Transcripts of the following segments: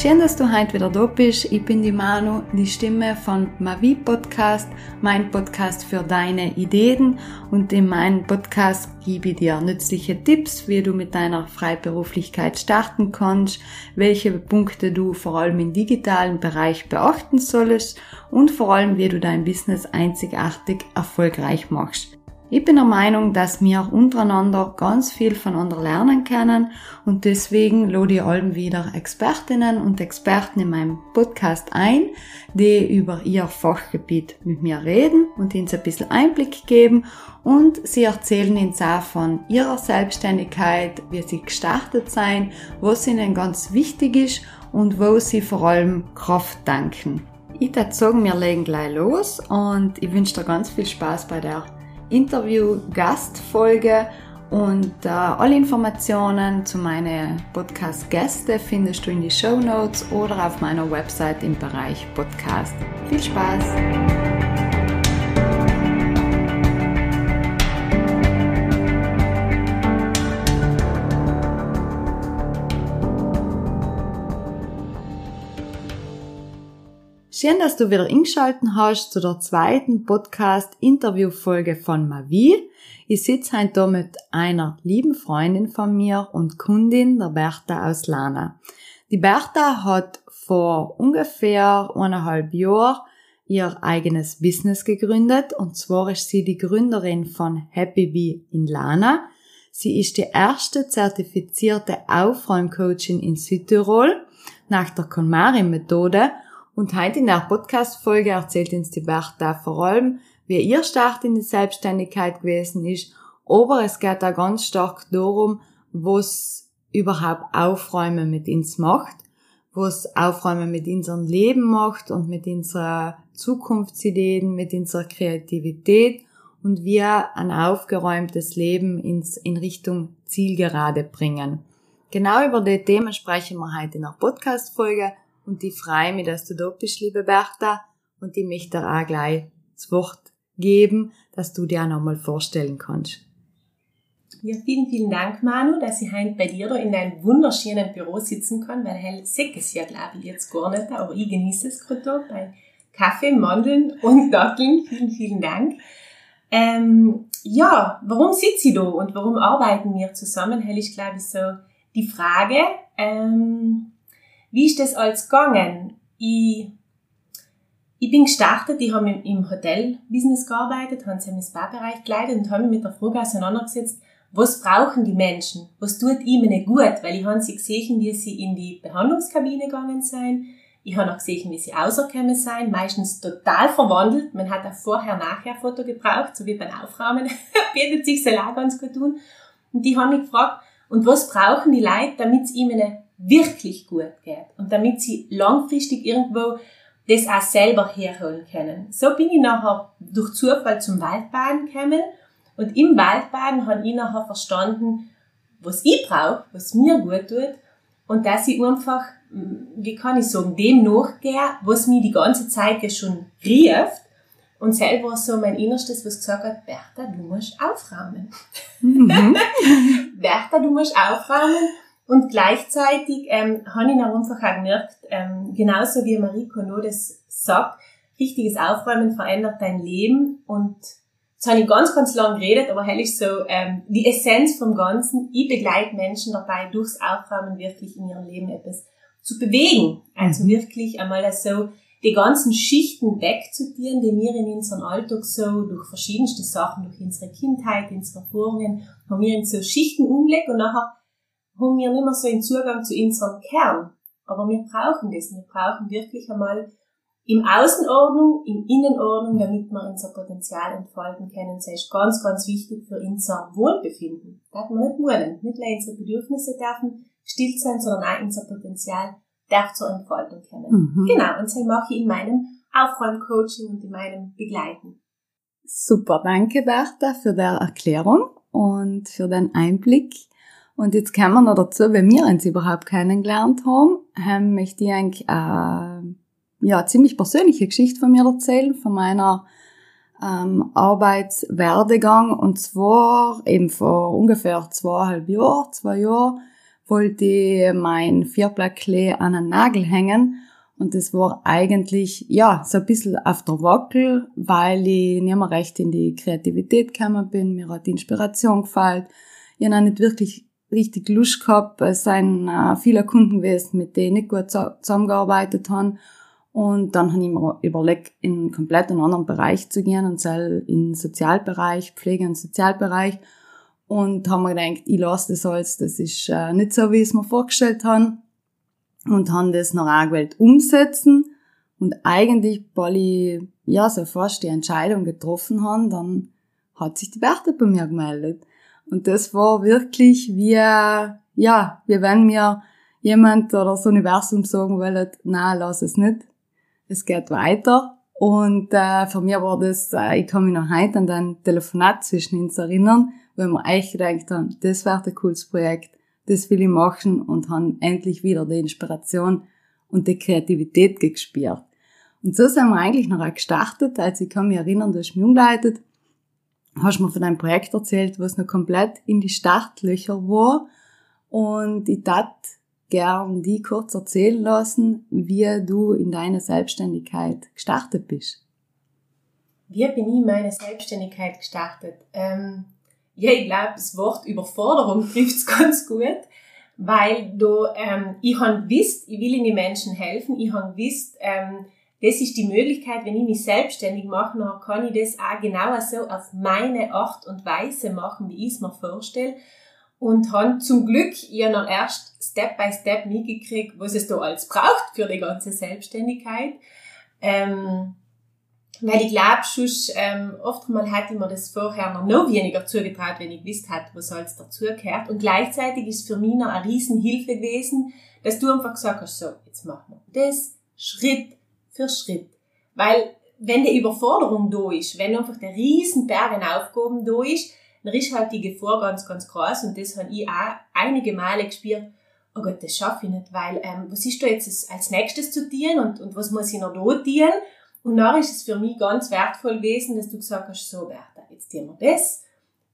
Schön, dass du heute wieder da bist. Ich bin die Manu, die Stimme von Mavi Podcast, mein Podcast für deine Ideen. Und in meinem Podcast gebe ich dir nützliche Tipps, wie du mit deiner Freiberuflichkeit starten kannst, welche Punkte du vor allem im digitalen Bereich beachten sollst und vor allem, wie du dein Business einzigartig erfolgreich machst. Ich bin der Meinung, dass wir untereinander ganz viel voneinander lernen können und deswegen lade ich allem wieder Expertinnen und Experten in meinem Podcast ein, die über ihr Fachgebiet mit mir reden und ihnen ein bisschen Einblick geben und sie erzählen uns auch von ihrer Selbstständigkeit, wie sie gestartet sein, was ihnen ganz wichtig ist und wo sie vor allem Kraft danken. Ich würde sagen, wir legen gleich los und ich wünsche dir ganz viel Spaß bei der Interview-Gastfolge und äh, alle Informationen zu meinen Podcast-Gäste findest du in die Show Notes oder auf meiner Website im Bereich Podcast. Viel Spaß! Schön, dass du wieder eingeschalten hast zu der zweiten Podcast-Interview-Folge von Mavi. Ich sitze heute hier mit einer lieben Freundin von mir und Kundin, der Bertha aus Lana. Die Bertha hat vor ungefähr eineinhalb Jahren ihr eigenes Business gegründet und zwar ist sie die Gründerin von Happy Bee in Lana. Sie ist die erste zertifizierte Aufräumcoachin in Südtirol nach der KonMari-Methode und heute in der Podcast-Folge erzählt uns die Bertha vor allem, wie ihr Start in die Selbstständigkeit gewesen ist, aber es geht auch ganz stark darum, was überhaupt Aufräumen mit uns macht, was Aufräumen mit unserem Leben macht und mit unserer Zukunftsideen, mit unserer Kreativität und wir ein aufgeräumtes Leben ins, in Richtung Zielgerade bringen. Genau über die Themen sprechen wir heute in der Podcast-Folge und ich freue mich, dass du da bist, liebe Bertha. Und ich möchte dir auch gleich das Wort geben, dass du dir auch nochmal vorstellen kannst. Ja, vielen, vielen Dank, Manu, dass ich heute bei dir da in deinem wunderschönen Büro sitzen kann, weil hell sehe es ja, glaube ich, jetzt gar nicht, aber ich genieße es gerade da bei Kaffee, Mandeln und Datteln. Vielen, vielen Dank. Ähm, ja, warum sitze ich da und warum arbeiten wir zusammen? Hell ist, glaube ich, so die Frage. Ähm, wie ist das alles gegangen? Ich, ich bin gestartet, ich habe im Hotel-Business gearbeitet, habe im Spa-Bereich geleitet und habe mich mit der Frage auseinandergesetzt, was brauchen die Menschen? Was tut ihnen gut? Weil ich habe sie gesehen, wie sie in die Behandlungskabine gegangen sind. Ich habe auch gesehen, wie sie rausgekommen sind, meistens total verwandelt. Man hat ein Vorher-Nachher-Foto gebraucht, so wie beim Aufräumen. Bietet sich so auch ganz gut tun. Und die haben mich gefragt, und was brauchen die Leute, damit es ihnen wirklich gut geht und damit sie langfristig irgendwo das auch selber herholen können. So bin ich nachher durch Zufall zum Waldbaden gekommen und im Waldbaden habe ich nachher verstanden, was ich brauche, was mir gut tut und dass ich einfach, wie kann ich sagen, dem nachgehe, was mir die ganze Zeit ja schon rieft und selber so mein Innerstes, was gesagt hat, Bertha, du musst aufräumen. Mhm. Bertha, du musst aufräumen und gleichzeitig ähm, habe ich dann einfach auch gemerkt, ähm, genauso wie Marie Kono das sagt, richtiges Aufräumen verändert dein Leben. Und jetzt habe ich ganz, ganz lang geredet, aber hell ist so ähm, die Essenz vom Ganzen. Ich begleite Menschen dabei, durchs Aufräumen wirklich in ihrem Leben etwas zu bewegen. Also mhm. wirklich einmal so die ganzen Schichten wegzutieren, die wir in unserem Alltag so durch verschiedenste Sachen, durch unsere Kindheit, unsere Erfahrungen, haben wir in so Schichten umgelegt und nachher haben wir nicht mehr so einen Zugang zu unserem Kern. Aber wir brauchen das. Wir brauchen wirklich einmal im Außenordnung, im Innenordnung, damit wir unser Potenzial entfalten können. Das ist ganz, ganz wichtig für unser Wohlbefinden. Das darf man nicht wollen. Nicht nur unsere Bedürfnisse dürfen gestillt sein, sondern auch unser Potenzial darf zur Entfaltung kommen. Mhm. Genau. Und das mache ich in meinem Aufräumcoaching und in meinem Begleiten. Super. Danke, Bertha, für die Erklärung und für den Einblick und jetzt kommen wir noch dazu, wenn wir uns überhaupt kennengelernt haben, haben möchte ich eigentlich äh, ja ziemlich persönliche Geschichte von mir erzählen, von meiner ähm, Arbeitswerdegang. Und zwar eben vor ungefähr zweieinhalb Jahren, zwei Jahren, wollte ich mein Vierblackle an einen Nagel hängen. Und das war eigentlich, ja, so ein bisschen auf der Wackel, weil ich nicht mehr recht in die Kreativität gekommen bin, mir hat die Inspiration gefallen. Ich habe nicht wirklich richtig Lust gehabt. Es sind äh, viele Kunden gewesen, mit denen ich gut zusammengearbeitet habe. Und dann habe ich mir überlegt, in einen komplett anderen Bereich zu gehen, und zwar in Sozialbereich, Pflege- und Sozialbereich. Und haben mir gedacht, ich lasse das alles, das ist äh, nicht so, wie ich es mir vorgestellt habe. Und haben das noch auch gewählt umsetzen. Und eigentlich, weil ich, ja, so fast die Entscheidung getroffen habe, dann hat sich die Bertha bei mir gemeldet. Und das war wirklich wie, ja, wie wenn mir jemand oder das Universum sagen wollte, na, lass es nicht. Es geht weiter. Und äh, für mich war das, äh, ich kann mich noch heute an dein Telefonat zwischen uns erinnern, wo wir eigentlich gedacht haben, das wäre ein cooles Projekt, das will ich machen und haben endlich wieder die Inspiration und die Kreativität gespürt. Und so sind wir eigentlich noch gestartet, als ich kann mich erinnern, du hast mich umgeleitet hast mir von einem Projekt erzählt, was noch komplett in die Startlöcher war. Und ich tat gern die kurz erzählen lassen, wie du in deiner Selbstständigkeit gestartet bist. Wie bin ich in meine Selbstständigkeit gestartet? Ähm, ja, ich glaube, das Wort Überforderung trifft es ganz gut, weil du, ähm, ich habe gewusst, ich will in die Menschen helfen, ich habe gewusst, ähm, das ist die Möglichkeit, wenn ich mich selbstständig mache, dann kann ich das auch genauer so auf meine Art und Weise machen, wie ich es mir vorstelle. Und habe zum Glück ja noch erst Step by Step mitgekriegt, was es da alles braucht für die ganze Selbstständigkeit. Ähm, weil ich glaube, sonst, ähm, oftmals hätte ich mir das vorher noch, noch weniger zugetraut, wenn ich gewusst hätte, was alles dazugehört. Und gleichzeitig ist für mich noch eine Riesenhilfe gewesen, dass du einfach gesagt hast, so, jetzt machen wir das, Schritt für Schritt. Weil, wenn die Überforderung da ist, wenn einfach der riesen Berg an Aufgaben da ist, dann ist halt die Gefahr ganz, ganz groß und das habe ich auch einige Male gespürt, oh Gott, das schaffe ich nicht, weil ähm, was ist da jetzt als nächstes zu tun und, und was muss ich noch da tun? Und dann ist es für mich ganz wertvoll gewesen, dass du gesagt hast, so Bertha, jetzt tun wir das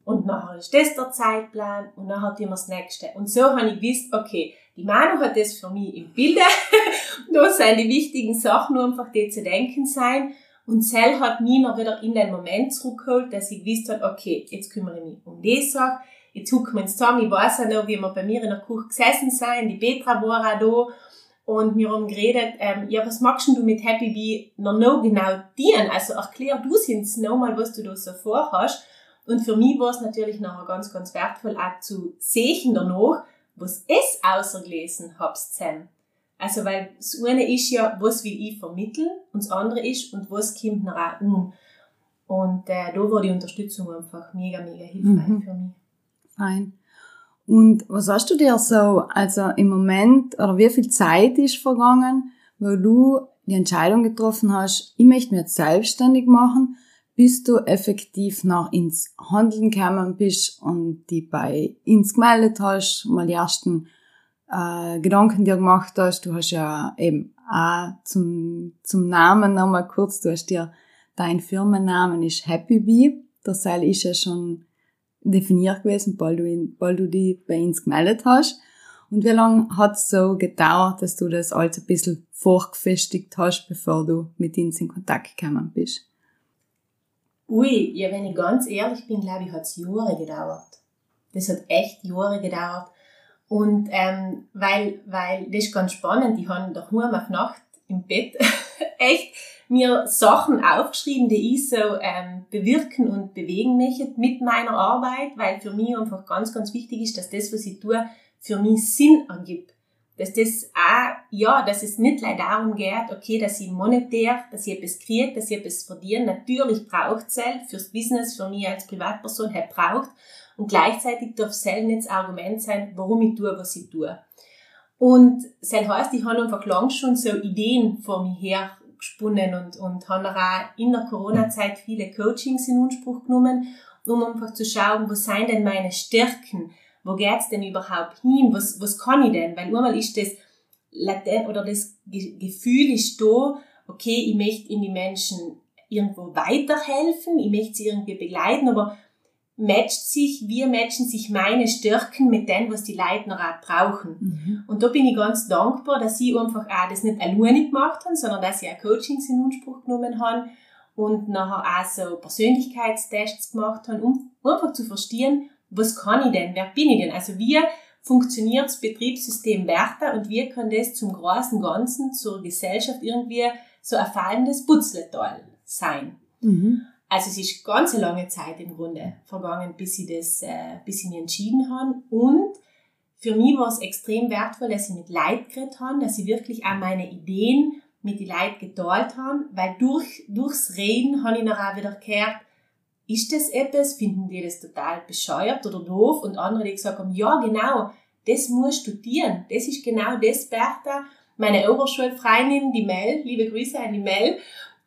und nachher ist das der Zeitplan und nachher tun wir das nächste. Und so habe ich gewusst, okay, die Manu hat das für mich im Bilde. da sind die wichtigen Sachen nur einfach die zu denken sein. Und Cell hat mich noch wieder in den Moment zurückgeholt, dass ich gewusst habe, okay, jetzt kümmere ich mich um die Sache. Jetzt hucken wir uns zusammen. Ich weiß auch noch, wie wir bei mir in der Küche gesessen sind. Die Petra war auch da. Und wir haben geredet, ähm, ja, was machst du mit Happy Bee noch, noch genau dienen? Also erklär du uns nochmal, was du da so vorhast. Und für mich war es natürlich nachher ganz, ganz wertvoll, auch zu sehen danach, was es außergelesen hab's zusammen. Also, weil das eine ist ja, was will ich vermitteln, und das andere ist, und was kommt noch auch um. Und äh, da war die Unterstützung einfach mega, mega hilfreich mhm. für mich. Fein. Und was hast du dir so, also im Moment, oder wie viel Zeit ist vergangen, wo du die Entscheidung getroffen hast, ich möchte mich jetzt selbstständig machen bis du effektiv noch ins Handeln gekommen bist und die bei ins gemeldet hast, mal die ersten äh, Gedanken dir gemacht hast. Du hast ja eben auch zum, zum Namen nochmal kurz, du hast dir, dein Firmennamen ist Happy Bee. Der Seil ist ja schon definiert gewesen, bald du, ihn, bald du die bei uns gemeldet hast. Und wie lange hat es so gedauert, dass du das alles ein bisschen vorgefestigt hast, bevor du mit uns in Kontakt gekommen bist? Ui, ja, wenn ich ganz ehrlich bin, glaube ich, hat es Jahre gedauert. Das hat echt Jahre gedauert. Und ähm, weil, weil, das ist ganz spannend, ich habe daheim auf Nacht im Bett echt mir Sachen aufgeschrieben, die ich so ähm, bewirken und bewegen möchte mit meiner Arbeit, weil für mich einfach ganz, ganz wichtig ist, dass das, was ich tue, für mich Sinn ergibt dass das auch, ja, dass es nicht leider darum geht, okay, dass ich monetär, dass ich etwas kriege, dass ich etwas verdiene. Natürlich braucht es fürs Business, für mich als Privatperson, halt braucht. Und gleichzeitig darf es nicht das Argument sein, warum ich tue, was ich tue. Und das heißt, ich habe einfach lang schon so Ideen vor mir her gesponnen und, und habe auch in der Corona-Zeit viele Coachings in Anspruch genommen, um einfach zu schauen, wo sind denn meine Stärken? Wo geht's denn überhaupt hin? Was, was kann ich denn? Weil einmal ist das latent oder das Gefühl ist da, okay, ich möchte in die Menschen irgendwo weiterhelfen, ich möchte sie irgendwie begleiten, aber matcht sich, wir matchen sich meine Stärken mit dem, was die Leute noch auch brauchen. Mhm. Und da bin ich ganz dankbar, dass sie einfach auch das nicht alleine gemacht haben, sondern dass sie auch Coachings in Anspruch genommen haben und nachher auch so Persönlichkeitstests gemacht haben, um einfach zu verstehen, was kann ich denn, wer bin ich denn? Also wie funktioniert das Betriebssystem Werther und wie kann das zum großen Ganzen, zur Gesellschaft irgendwie so ein fallendes Putzletal sein. Mhm. Also es ist ganz eine lange Zeit im Grunde vergangen, bis ich das, äh, bis ich mich entschieden habe. Und für mich war es extrem wertvoll, dass ich mit Leid geredet habe, dass ich wirklich auch meine Ideen mit die Leid geteilt habe, weil durch, durchs Reden habe ich auch wieder gehört, ist das etwas, finden die das total bescheuert oder doof? Und andere, die gesagt haben, ja, genau, das muss studieren. Das ist genau das, Bertha. Meine Oberschulfreundin, die Mel, liebe Grüße an die Mel,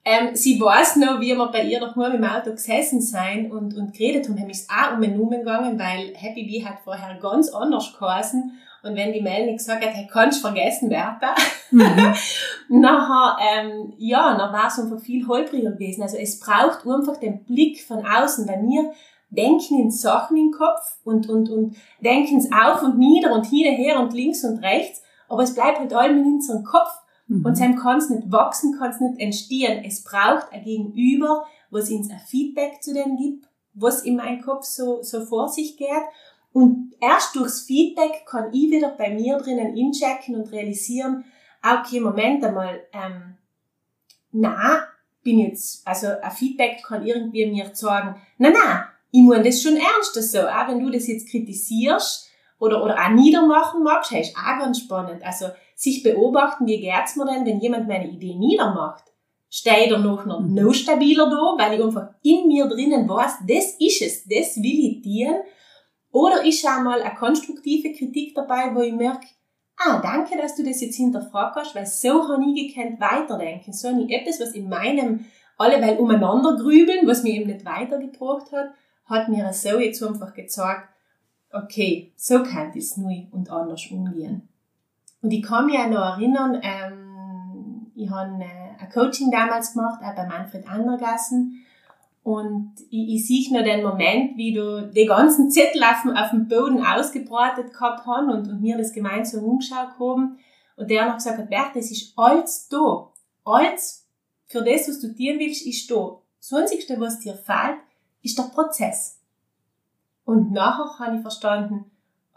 ähm, sie weiß noch, wie wir bei ihr noch mal im Auto gesessen sein und, und geredet haben, haben ist auch um den Numen gegangen, weil Happy Bee hat vorher ganz anders geheißen. Und wenn die Mel nicht gesagt hat, hey, kannst vergessen, Bertha. Mhm. nachher, ähm, ja, dann war es einfach viel holpriger gewesen. Also es braucht einfach den Blick von außen, weil wir denken in Sachen im Kopf und, und, und denken es auf und nieder und hin und her und links und rechts, aber es bleibt halt allem in unserem Kopf Mhm. Und dann kann es nicht wachsen, kann es nicht entstehen. Es braucht ein Gegenüber, was uns ein Feedback zu dem gibt, was in meinem Kopf so, so vor sich geht. Und erst durchs Feedback kann ich wieder bei mir drinnen inchecken und realisieren, ah, okay, Moment einmal, ähm, na, bin jetzt, also ein Feedback kann irgendwie mir sagen, na, na, ich meine das schon ernst so, auch wenn du das jetzt kritisierst oder, oder auch niedermachen magst, hey, ist auch ganz spannend. Also, sich beobachten, wie geht's mir denn, wenn jemand meine Idee niedermacht? Stehe ich noch noch, mhm. noch stabiler da, weil ich einfach in mir drinnen weiß, das ist es, das will ich dir. Oder ist auch mal eine konstruktive Kritik dabei, wo ich merke, ah, danke, dass du das jetzt hinterfragt hast, weil so habe ich gekannt weiterdenken. So habe ich etwas, was in meinem alleweil umeinander grübeln, was mir eben nicht weitergebracht hat, hat mir so jetzt einfach gezeigt, okay, so kann es neu und anders umgehen. Und ich kann mich auch noch erinnern, ähm, ich habe ein Coaching damals gemacht, auch bei Manfred Andergassen. Und ich, ich sehe noch den Moment, wie du die ganzen Zettel auf dem, auf dem Boden ausgebreitet gehabt haben und, und mir das gemeinsam umgeschaut haben. Und der noch gesagt hat, Bert, es ist alles da. Alles für das, was du dir willst, ist da. Das Einzige, was dir fehlt, ist der Prozess. Und nachher habe ich verstanden,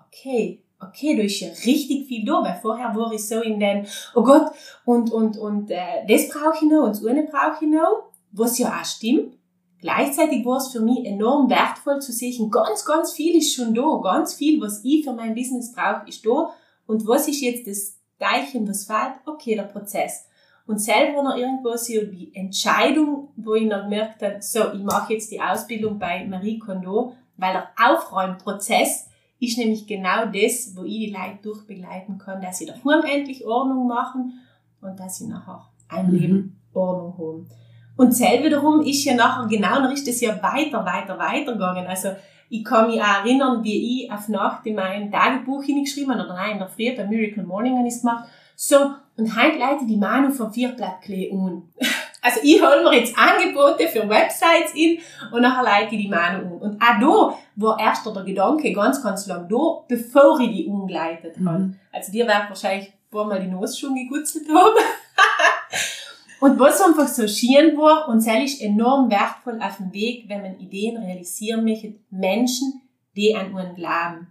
okay, okay, da ist ja richtig viel da, weil vorher war ich so in den, oh Gott, und, und, und äh, das brauche ich noch und das eine brauche ich noch, was ja auch stimmt. Gleichzeitig war es für mich enorm wertvoll zu sehen, ganz, ganz viel ist schon da, ganz viel, was ich für mein Business brauche, ist da. Und was ist jetzt das Teilchen, was fehlt? Okay, der Prozess. Und selber noch irgendwo so die Entscheidung, wo ich noch gemerkt habe, so, ich mache jetzt die Ausbildung bei Marie Kondo, weil der Aufräumprozess ist nämlich genau das, wo ich die Leute durchbegleiten kann, dass sie daheim endlich Ordnung machen und dass sie nachher ein mhm. Leben Ordnung haben. Und selber wiederum ist ja nachher, genau noch ist das ja weiter, weiter, weiter gegangen. Also, ich kann mich auch erinnern, wie ich auf Nacht in mein Tagebuch hingeschrieben habe, oder nein, in der Früh bei Miracle Morning habe ich es gemacht. So, und heute leite die Manu vom Vierblatt Klee um. Also ich hole mir jetzt Angebote für Websites in und nachher leite ich die Manu um. Und auch da war erst der Gedanke ganz, ganz lang da, bevor ich die umgeleitet habe. Mhm. Also dir wird wahrscheinlich ein paar Mal die Nase schon gegutzelt haben. und was einfach so schien war, und das ist enorm wertvoll auf dem Weg, wenn man Ideen realisieren möchte, Menschen, die an einen glauben.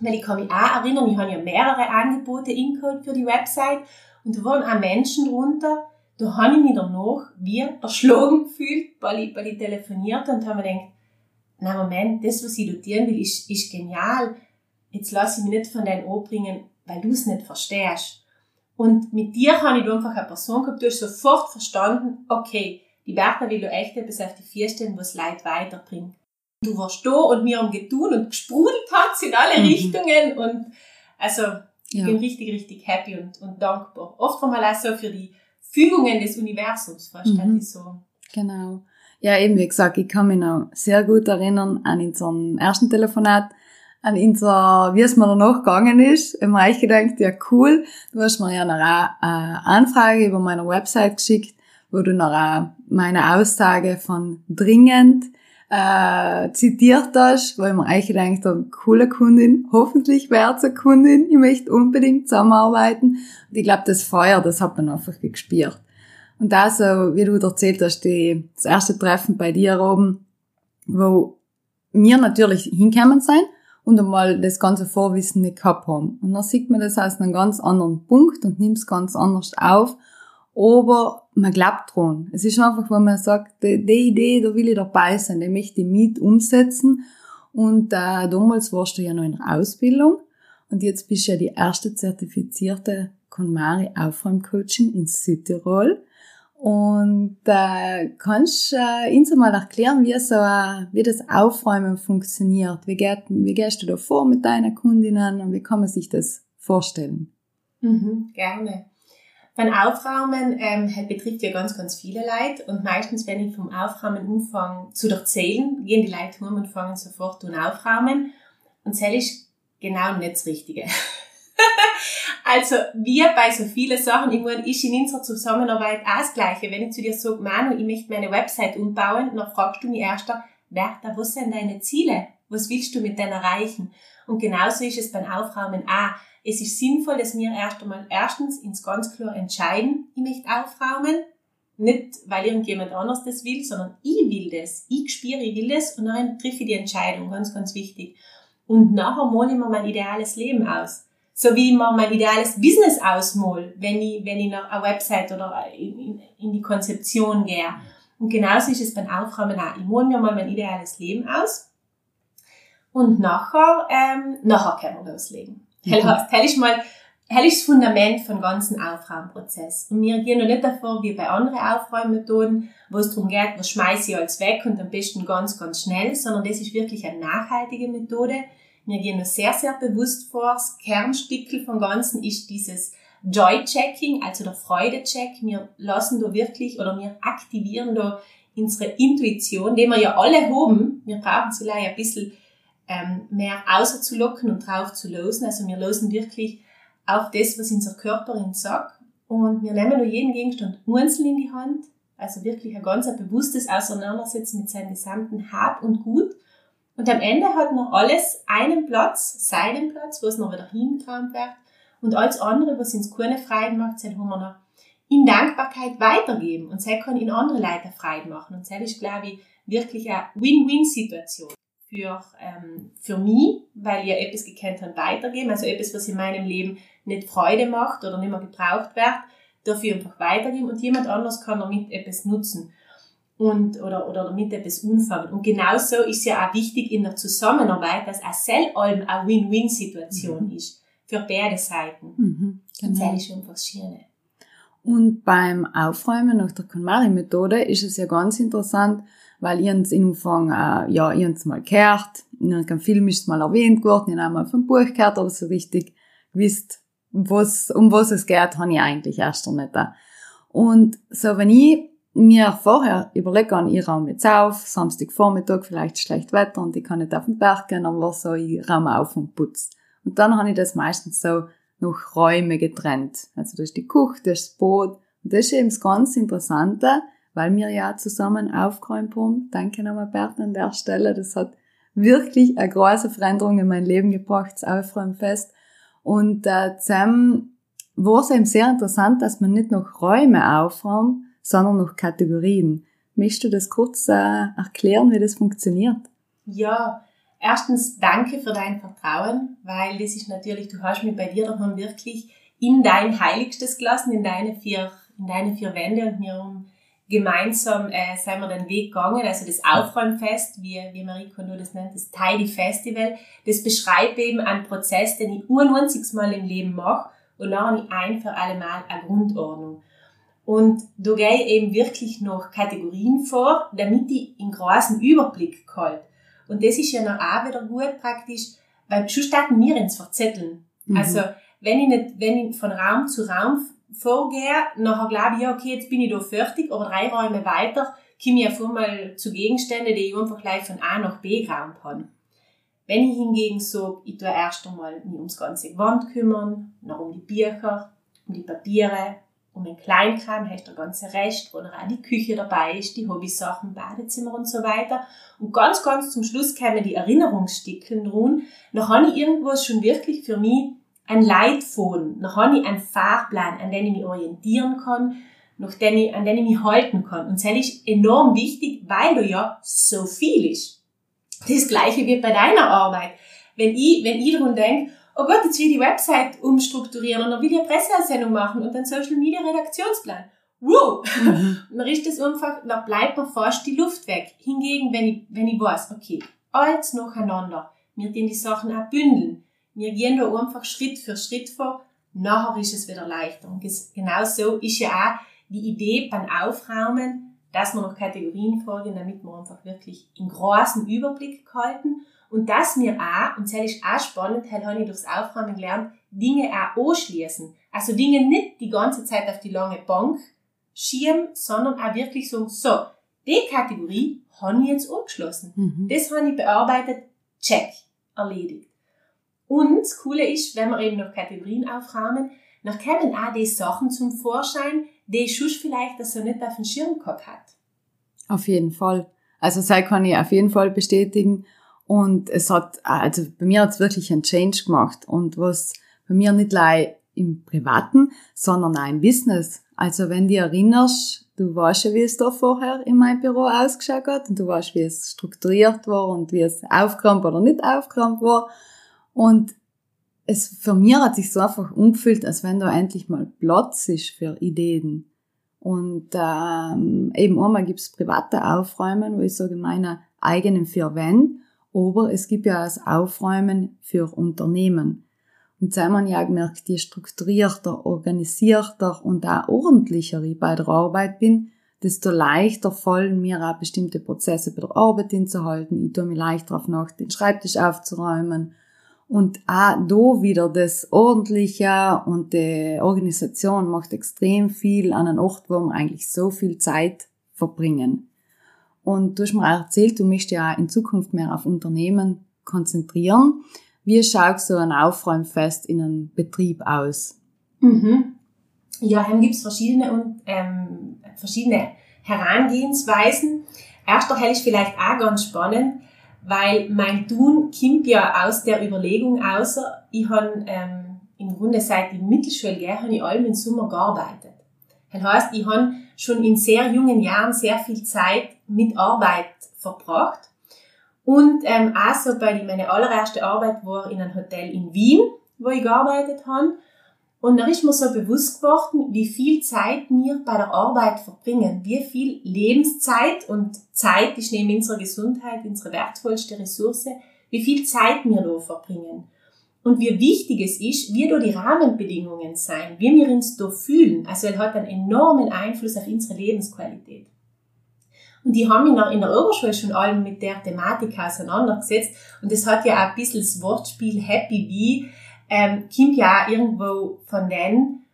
Weil ich kann mich auch erinnern, ich habe ja mehrere Angebote in Code für die Website und da waren auch Menschen drunter, da habe ich mich danach wie erschlagen gefühlt, weil ich, weil ich telefoniert und habe mir gedacht, na Moment, das, was ich dotieren will, ist, ist genial. Jetzt lasse ich mich nicht von deinen anbringen, weil du es nicht verstehst. Und mit dir habe ich einfach eine Person gehabt, du hast sofort verstanden, okay, die Bertha will da echt etwas auf die vier stellen, was Leid weiterbringt. Du warst da und mir haben getun und gesprudelt hat in alle mhm. Richtungen und also ich ja. bin richtig, richtig happy und, und dankbar. Oft einmal auch so für die Fügungen des Universums, fast mhm. ich so. Genau. Ja, eben, wie gesagt, ich kann mich noch sehr gut erinnern an unseren ersten Telefonat, an unser, wie es mir danach gegangen ist. Ich habe ich gedacht, ja cool, du hast mir ja noch eine Anfrage über meine Website geschickt, wo du noch meine Aussage von dringend äh, zitiert hast, weil man eigentlich denkt, eine coole Kundin, hoffentlich eine Kundin, ich möchte unbedingt zusammenarbeiten. Und ich glaube, das Feuer, das hat man einfach gespürt. Und da so, wie du erzählt hast, die, das erste Treffen bei dir oben, wo wir natürlich hinkommen sein und einmal das ganze Vorwissen nicht gehabt haben. Und dann sieht man das aus einem ganz anderen Punkt und nimmt es ganz anders auf aber man glaubt dran. Es ist einfach, wenn man sagt, die, die Idee, da will ich dabei sein, die möchte ich mit umsetzen. Und äh, damals warst du ja noch in der Ausbildung und jetzt bist du ja die erste zertifizierte KonMari Aufräumcoaching in Südtirol. Und äh, kannst äh, uns mal erklären, wie so äh, wie das Aufräumen funktioniert? Wie, geht, wie gehst du da vor mit deinen Kundinnen und wie kann man sich das vorstellen? Mhm, gerne. Beim Aufräumen ähm, betrifft ja ganz, ganz viele Leute und meistens, wenn ich vom Aufräumen anfange zu erzählen, gehen die Leute um und fangen sofort an aufräumen und das ist genau nicht das Richtige. also, wir bei so vielen Sachen, ich meine, ist in unserer Zusammenarbeit auch das Gleiche. Wenn ich zu dir sage, Manu, ich möchte meine Website umbauen, dann fragst du mich erst, Bertha, was sind deine Ziele? Was willst du mit denen erreichen? Und genauso ist es beim Aufräumen auch es ist sinnvoll, dass wir erst einmal erstens ins ganz klar entscheiden, ich möchte aufräumen. Nicht, weil irgendjemand anders das will, sondern ich will das. Ich spüre, ich will das und dann treffe ich die Entscheidung. Ganz, ganz wichtig. Und nachher male ich mir mein ideales Leben aus. So wie ich mir mein ideales Business ausmale, wenn ich, wenn ich nach einer Website oder in, in die Konzeption gehe. Und genauso ist es beim Aufräumen auch. Ich male mir mal mein ideales Leben aus. Und nachher, ähm, nachher können wir loslegen. Hell, hell ist mal, hell ist das Fundament vom ganzen Aufräumprozess. Und wir gehen noch nicht davor wie bei anderen Aufräummethoden, wo es darum geht, was schmeiße ich alles weg und am besten ganz, ganz schnell, sondern das ist wirklich eine nachhaltige Methode. Wir gehen noch sehr, sehr bewusst vor. Das Kernstickel vom Ganzen ist dieses Joy-Checking, also der Freude-Check. Wir lassen da wirklich oder wir aktivieren da unsere Intuition, die wir ja alle haben. Wir brauchen sie leider ein bisschen ähm, mehr außerzulocken und drauf zu losen. Also wir losen wirklich auf das, was unser Körper uns sagt. Und wir nehmen nur jeden Gegenstand einzeln in die Hand. Also wirklich ein ganz bewusstes Auseinandersetzen mit seinem gesamten Hab und Gut. Und am Ende hat noch alles einen Platz, seinen Platz, wo es noch wieder hingetragen wird. Und alles andere, was uns keine Freude macht, haben wir noch in Dankbarkeit weitergeben. Und sie kann in andere Leute Freude machen. Und das ist, glaube ich, wirklich eine Win-Win-Situation für, ähm, für mich, weil ich etwas gekannt habe, weitergeben. Also etwas, was in meinem Leben nicht Freude macht oder nicht mehr gebraucht wird, dafür einfach weitergeben und jemand anders kann damit etwas nutzen und, oder, oder damit etwas anfangen. Und genauso ist ja auch wichtig in der Zusammenarbeit, dass auch Sellalm eine Win-Win-Situation mhm. ist. Für beide Seiten. Mhm, genau. Und das ist einfach das Schöne. Und beim Aufräumen nach der KonMari-Methode ist es ja ganz interessant, weil ich uns in Anfang, äh, ja, ich uns mal gehört, in einem Film ist es mal erwähnt worden, ich habe mal vom Buch gehört, aber so richtig gewusst, was, um was es geht, habe ich eigentlich erst noch nicht. Und so, wenn ich mir vorher überlege, ich räume jetzt auf, Samstagvormittag, vielleicht schlecht Wetter und ich kann nicht auf den Berg gehen, aber so, ich räume auf und putze. Und dann habe ich das meistens so noch Räume getrennt. Also da ist die Küche, das ist das Boot. Und das ist eben das ganz Interessante, weil wir ja zusammen aufgeräumt haben. Danke nochmal Bert an der Stelle. Das hat wirklich eine große Veränderung in mein Leben gebracht, das Aufräumfest. Und äh, zusammen war es eben sehr interessant, dass man nicht noch Räume aufräumt, sondern noch Kategorien. Möchtest du das kurz äh, erklären, wie das funktioniert? Ja, erstens danke für dein Vertrauen, weil das ist natürlich, du hast mich bei dir daheim wirklich in dein Heiligstes gelassen, in deine vier, in deine vier Wände und mir um gemeinsam äh, sind wir den Weg gegangen, also das Aufräumfest, wie, wie Marie Kondo das nennt, das Tidy Festival, das beschreibt eben einen Prozess, den ich 91 Mal im Leben mache und dann habe ich ein für alle Mal eine Grundordnung. Und da gehe ich eben wirklich noch Kategorien vor, damit ich einen großen Überblick halte. Und das ist ja noch auch wieder gut praktisch, weil schon starten wir ins Verzetteln. Mhm. Also, wenn ich nicht, wenn ich von Raum zu Raum vorgehe, nachher glaube ich, ja, okay, jetzt bin ich da fertig, aber drei Räume weiter komme ich auf einmal zu Gegenständen, die ich einfach gleich von A nach B geräumt habe. Wenn ich hingegen sage, ich tue erst einmal mich ums ganze Wand kümmern, noch um die Bücher, um die Papiere, um den Kleinkram hast du ganze Rest, wo dann auch die Küche dabei ist, die Hobbysachen, Badezimmer und so weiter. Und ganz, ganz zum Schluss kämen die Erinnerungsstückchen drin. Dann habe ich irgendwo schon wirklich für mich ein Leitfaden. Dann habe ich einen Fahrplan, an den ich mich orientieren kann, nach den ich, an den ich mich halten kann. Und das ist enorm wichtig, weil du ja so viel ist. Das gleiche wie bei deiner Arbeit. Wenn ich, wenn ich daran denke, oh Gott, jetzt will ich die Website umstrukturieren und dann will ich eine Presseaussendung machen und dann Social Media Redaktionsplan. Wow! Mhm. dann ist das einfach, da bleibt mir fast die Luft weg. Hingegen, wenn ich, wenn ich weiß, okay, alles nacheinander, wir gehen die Sachen auch bündeln, wir gehen da einfach Schritt für Schritt vor, nachher ist es wieder leichter. Und genau so ist ja auch die Idee beim Aufräumen, dass wir noch Kategorien folgen, damit wir einfach wirklich einen großen Überblick halten und dass wir auch, und das ist auch spannend, das habe ich durchs Aufräumen gelernt, Dinge auch anschließen. Also Dinge nicht die ganze Zeit auf die lange Bank schieben, sondern auch wirklich sagen, so, die Kategorie habe ich jetzt angeschlossen. Mhm. Das habe ich bearbeitet, check, erledigt. Und das Coole ist, wenn wir eben noch Kategorien aufräumen, dann kommen auch die Sachen zum Vorschein, die ich sonst vielleicht das so nicht auf dem Schirm gehabt hat. Auf jeden Fall. Also, sei kann ich auf jeden Fall bestätigen. Und es hat, also bei mir hat es wirklich einen Change gemacht. Und was bei mir nicht leider im Privaten, sondern auch im Business. Also wenn du erinnerst, du weißt ja, wie es da vorher in meinem Büro ausgeschaut hat und du weißt, wie es strukturiert war und wie es aufgeräumt oder nicht aufgeräumt war. Und es, für mir hat sich so einfach umgefühlt, als wenn da endlich mal Platz ist für Ideen. Und ähm, eben einmal gibt's private Aufräumen, wo ich sage, meine eigenen vier Wände. Aber es gibt ja das Aufräumen für Unternehmen. Und haben wir ja gemerkt, je strukturierter, organisierter und auch ordentlicher ich bei der Arbeit bin, desto leichter fallen mir auch bestimmte Prozesse bei der Arbeit hinzuhalten. Ich tue mich leicht darauf nach, den Schreibtisch aufzuräumen. Und auch da wieder das Ordentliche und die Organisation macht extrem viel an einem Ort, wo wir eigentlich so viel Zeit verbringen. Und du hast mir auch erzählt, du möchtest ja in Zukunft mehr auf Unternehmen konzentrieren. Wie schaut so ein Aufräumfest in einem Betrieb aus? Mhm. Ja, dann gibt's verschiedene, ähm, verschiedene Herangehensweisen. Erster Teil ist vielleicht auch ganz spannend, weil mein Tun kommt ja aus der Überlegung außer, ich habe ähm, im Grunde seit die Mittelschule gehe, ich allem im Sommer gearbeitet. Das heißt, ich habe schon in sehr jungen Jahren sehr viel Zeit mit Arbeit verbracht. Und ähm, auch so bei meine allererste Arbeit war in einem Hotel in Wien, wo ich gearbeitet habe. Und da ist mir so bewusst geworden, wie viel Zeit wir bei der Arbeit verbringen, wie viel Lebenszeit und Zeit ist neben unserer Gesundheit unsere wertvollste Ressource, wie viel Zeit wir da verbringen. Und wie wichtig es ist, wie da die Rahmenbedingungen sein, wie wir uns da fühlen. Also es hat einen enormen Einfluss auf unsere Lebensqualität. Und die haben mich noch in der Oberschule schon allem mit der Thematik auseinandergesetzt. Und es hat ja auch ein bisschen das Wortspiel Happy Bee, ähm, kommt ja auch irgendwo von denen,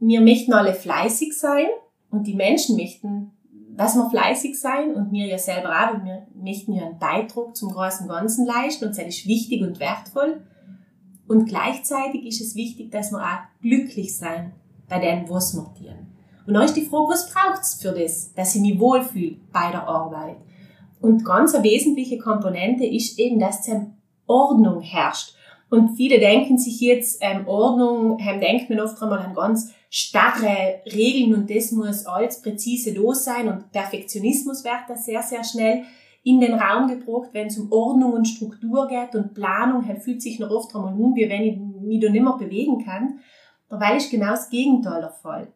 wir möchten alle fleißig sein und die Menschen möchten, dass wir fleißig sein und wir ja selber auch, und wir möchten ja einen Beitrag zum großen Ganzen leisten und das ist wichtig und wertvoll. Und gleichzeitig ist es wichtig, dass wir auch glücklich sein bei dem, was wir tun. Und dann ist die Frage, was braucht's für das, dass ich mich wohlfühle bei der Arbeit? Und ganz eine wesentliche Komponente ist eben, dass Ordnung herrscht. Und viele denken sich jetzt, ähm, Ordnung, ähm, denkt man oft einmal an ganz starre Regeln und das muss alles präzise los sein und Perfektionismus wird da sehr, sehr schnell in den Raum gebracht, wenn es um Ordnung und Struktur geht und Planung, halt fühlt sich noch oft einmal um, wie wenn ich mich da nicht mehr bewegen kann. Dabei ist genau das Gegenteil der Fall.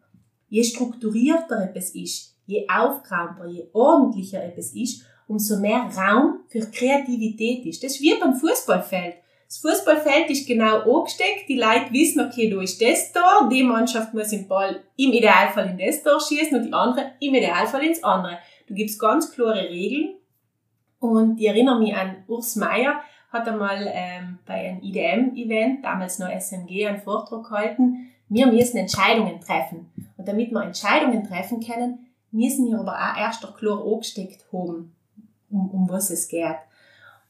Je strukturierter etwas ist, je aufgeräumter, je ordentlicher etwas ist, umso mehr Raum für Kreativität ist. Das ist wie beim Fußballfeld. Das Fußballfeld ist genau angesteckt, die Leute wissen, okay, da ist das Tor, die Mannschaft muss den Ball im Idealfall in das Tor schießen und die andere im Idealfall ins andere. Du gibst ganz klare Regeln und ich erinnere mich an Urs Meier, hat einmal ähm, bei einem IDM-Event, damals noch SMG, einen Vortrag gehalten, wir müssen Entscheidungen treffen. Und damit wir Entscheidungen treffen können, müssen wir aber auch erst der klar angesteckt haben, um, um was es geht.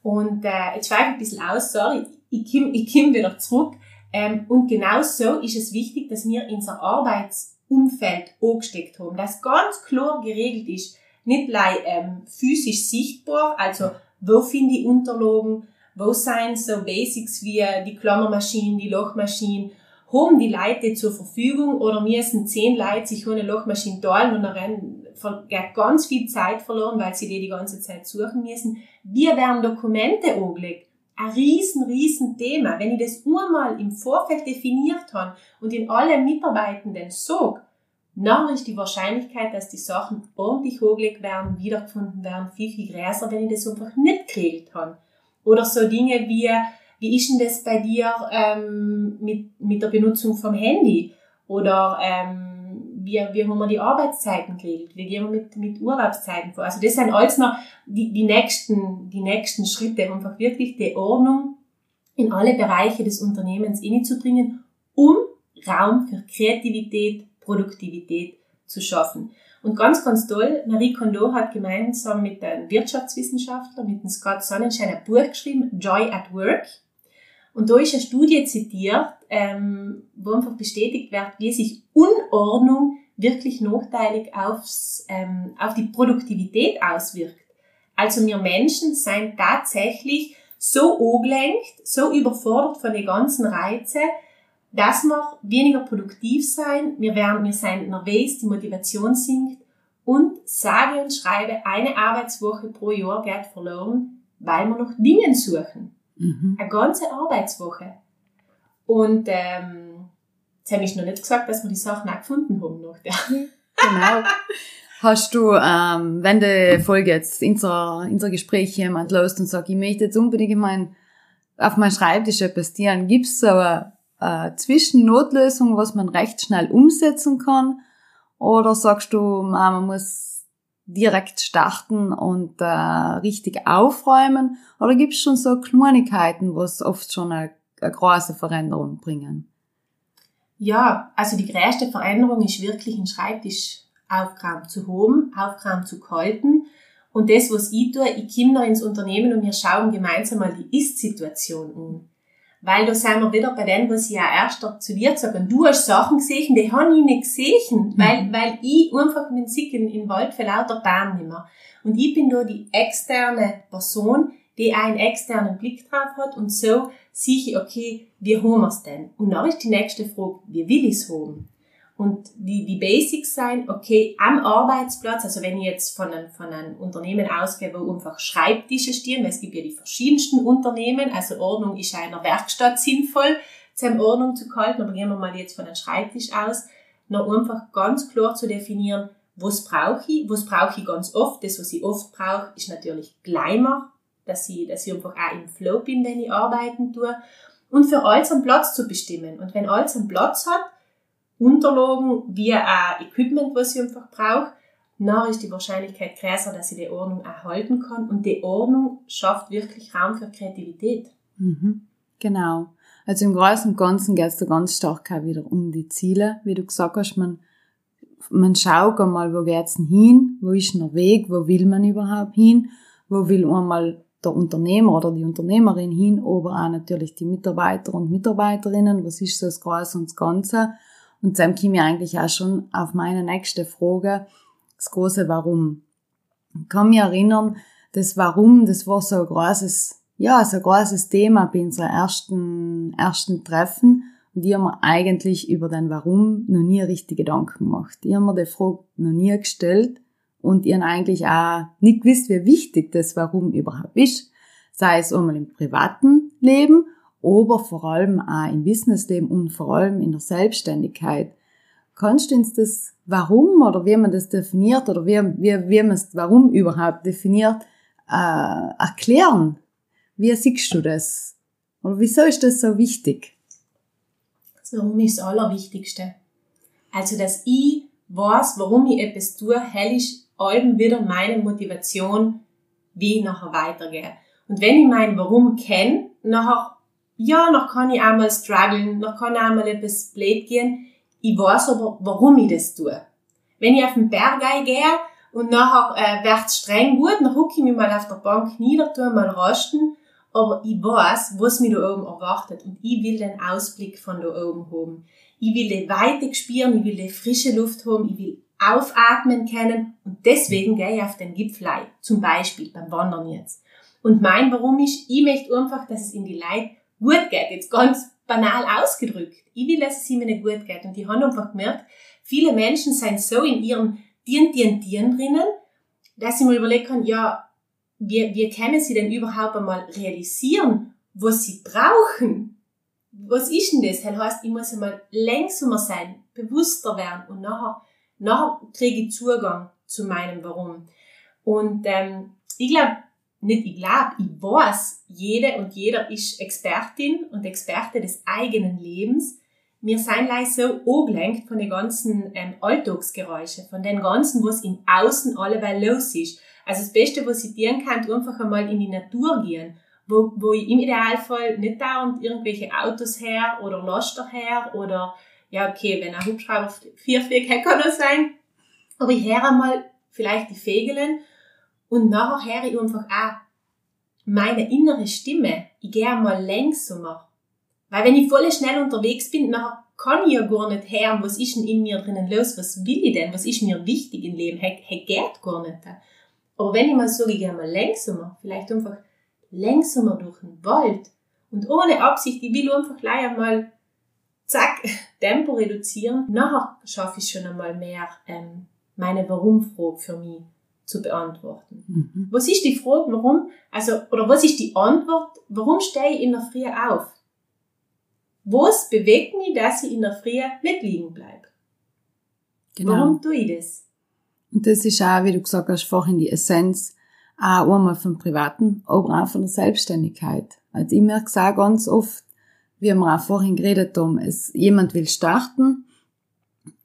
Und äh, jetzt schweife ich ein bisschen aus, sorry, ich komme ich komm wieder zurück. Ähm, und genau so ist es wichtig, dass wir unser Arbeits Umfeld angesteckt haben, das ganz klar geregelt ist, nicht gleich ähm, physisch sichtbar, also wo finde ich Unterlagen, wo sind so Basics wie die Klammermaschinen, die Lochmaschinen, haben die Leute zur Verfügung oder müssen zehn Leute sich eine Lochmaschine teilen und dann geht ganz viel Zeit verloren, weil sie die die ganze Zeit suchen müssen. Wir werden Dokumente angelegt. Ein riesen, riesen Thema. Wenn ich das einmal im Vorfeld definiert habe und in alle Mitarbeitenden sage, dann ist die Wahrscheinlichkeit, dass die Sachen ordentlich hochgelegt werden, wiedergefunden werden, viel, viel größer, wenn ich das einfach nicht geregelt habe. Oder so Dinge wie, wie ist denn das bei dir ähm, mit, mit der Benutzung vom Handy? Oder ähm, wie, wie haben wir die Arbeitszeiten geregelt? Wie gehen wir mit, mit Urlaubszeiten vor? Also das sind alles noch die, die, nächsten, die nächsten Schritte, einfach wirklich die Ordnung in alle Bereiche des Unternehmens bringen, um Raum für Kreativität, Produktivität zu schaffen. Und ganz, ganz toll, Marie Kondo hat gemeinsam mit einem Wirtschaftswissenschaftler, mit dem Scott Sonnenschein, ein Buch geschrieben, Joy at Work. Und da ist eine Studie zitiert, ähm, wo einfach bestätigt wird, wie sich Unordnung wirklich nachteilig aufs, ähm, auf die Produktivität auswirkt. Also wir Menschen sind tatsächlich so angelenkt, so überfordert von den ganzen Reizen, dass wir weniger produktiv sein, wir werden, wir sind nervös, die Motivation sinkt und sage und schreibe, eine Arbeitswoche pro Jahr geht verloren, weil wir noch Dinge suchen. Mhm. Eine ganze Arbeitswoche. Und ähm, jetzt habe ich noch nicht gesagt, dass wir die Sachen auch gefunden haben noch. genau. Hast du, ähm, wenn die Folge jetzt unser, unser Gespräch jemand lost und sagt, ich möchte jetzt unbedingt mein, auf mein Schreibtisch etwas tun, gibt's so eine äh, Zwischennotlösung, was man recht schnell umsetzen kann? Oder sagst du, man muss direkt starten und äh, richtig aufräumen? Oder gibt es schon so Kleinigkeiten, was oft schon eine, eine große Veränderung bringen? Ja, also die größte Veränderung ist wirklich ein Schreibtisch aufgeräumt zu haben, aufgeräumt zu halten. Und das, was ich tue, ich komme ins Unternehmen und wir schauen gemeinsam mal die Ist-Situation an. Weil da sind wir wieder bei dem, was ich ja erst zu dir gesagt habe. Du hast Sachen gesehen, die habe ich nicht gesehen, mhm. weil, weil ich einfach bin sick in, in Wald für lauter Bahn nimmer. Und ich bin da die externe Person, die einen externen Blick drauf hat und so sehe ich, okay, wie haben wir es denn? Und dann ist die nächste Frage, wie will ich es haben? Und die, die Basics sein, okay, am Arbeitsplatz, also wenn ich jetzt von einem, von einem Unternehmen ausgehe, wo einfach Schreibtische stehen, weil es gibt ja die verschiedensten Unternehmen, also Ordnung ist einer Werkstatt sinnvoll, zur Ordnung zu halten, aber gehen wir mal jetzt von einem Schreibtisch aus, noch einfach ganz klar zu definieren, was brauche ich, was brauche ich ganz oft, das, was ich oft brauche, ist natürlich Gleimer, dass ich, dass ich einfach auch im Flow bin, wenn ich arbeiten tue, und für alles einen Platz zu bestimmen. Und wenn alles einen Platz hat, Unterlagen wie auch Equipment, was ich einfach brauche, dann ist die Wahrscheinlichkeit größer, dass ich die Ordnung erhalten kann. Und die Ordnung schafft wirklich Raum für Kreativität. Mhm. Genau. Also im Großen und Ganzen geht es da ganz stark auch wieder um die Ziele. Wie du gesagt hast, man, man schaut einmal, wo geht's denn hin? Wo ist der Weg? Wo will man überhaupt hin? Wo will einmal der Unternehmer oder die Unternehmerin hin? Aber auch natürlich die Mitarbeiter und Mitarbeiterinnen. Was ist so das Große und das Ganze? Und dann komme ich eigentlich auch schon auf meine nächste Frage, das große Warum. Ich kann mich erinnern, das Warum, das war so ein großes, ja, so ein großes Thema bei unserem ersten, ersten Treffen. Und ich habe mir eigentlich über den Warum noch nie richtig Gedanken gemacht. Ich habe mir die Frage noch nie gestellt und habe eigentlich auch nicht gewusst, wie wichtig das Warum überhaupt ist. Sei es einmal im privaten Leben aber vor allem auch im Businessleben und vor allem in der Selbstständigkeit. Kannst du uns das Warum oder wie man das definiert oder wie, wie, wie man es Warum überhaupt definiert, äh, erklären? Wie siehst du das? Oder wieso ist das so wichtig? Das Warum ist das Allerwichtigste. Also, dass ich weiß, warum ich etwas tue, hell ist allem wieder meine Motivation, wie ich nachher weitergehe. Und wenn ich mein Warum kenne, nachher ja, noch kann ich einmal strugglen, noch kann ich einmal etwas blöd gehen. Ich weiß aber, warum ich das tue. Wenn ich auf den Berg gehe und nachher äh, wird's streng gut, dann hucke ich mich mal auf der Bank nieder, tue mal rasten aber ich weiß, was mir da oben erwartet und ich will den Ausblick von da oben haben. Ich will die Weite spüren, ich will die frische Luft haben, ich will aufatmen können und deswegen gehe ich auf den Gipfel zum Beispiel beim Wandern jetzt. Und mein Warum ist, ich möchte einfach, dass es in die Leute gut geht. Jetzt ganz banal ausgedrückt. Ich will, dass es ihnen gut geht. Und ich habe einfach gemerkt, viele Menschen sind so in ihrem Dien, Dien, Dien drinnen, dass sie mal überlegen kann, ja, wie, wie können sie denn überhaupt einmal realisieren, was sie brauchen? Was ist denn das? Das heißt, ich muss einmal längsamer sein, bewusster werden und nachher, nachher kriege ich Zugang zu meinem Warum. Und ähm, ich glaube, nicht ich glaube, ich weiß, jede und jeder ist Expertin und Experte des eigenen Lebens. Wir sind leider so angelenkt von den ganzen ähm, Alltagsgeräuschen, von den ganzen, was im Außen alleweil los ist. Also das Beste, was ich dir kann, einfach einmal in die Natur gehen, wo, wo ich im Idealfall nicht dauernd irgendwelche Autos her oder Laster her oder, ja okay, wenn ein Hubschrauber vier fliegt, kann das sein. Aber ich höre einmal vielleicht die Vögel und nachher höre ich einfach auch meine innere Stimme. Ich gehe einmal langsamer. Weil wenn ich voll schnell unterwegs bin, nachher kann ich ja gar nicht hören, was ist denn in mir drinnen los, was will ich denn, was ist mir wichtig im Leben, hey, hey geht gar nicht. Aber wenn ich mal sage, ich gehe mal langsamer, vielleicht einfach langsamer durch den Wald und ohne Absicht, ich will einfach gleich einmal zack, Tempo reduzieren, nachher schaffe ich schon einmal mehr ähm, meine Warum-Frage für mich zu beantworten. Mhm. Was ist die Frage, warum, also, oder was ist die Antwort, warum stehe ich in der Früh auf? Was bewegt mich, dass ich in der Früh nicht liegen bleibe? Genau. Warum tue ich das? Und das ist auch, wie du gesagt hast, vorhin die Essenz, auch einmal vom Privaten, aber auch von der Selbstständigkeit. Also ich merke es auch ganz oft, wie wir auch vorhin geredet haben, es, jemand will starten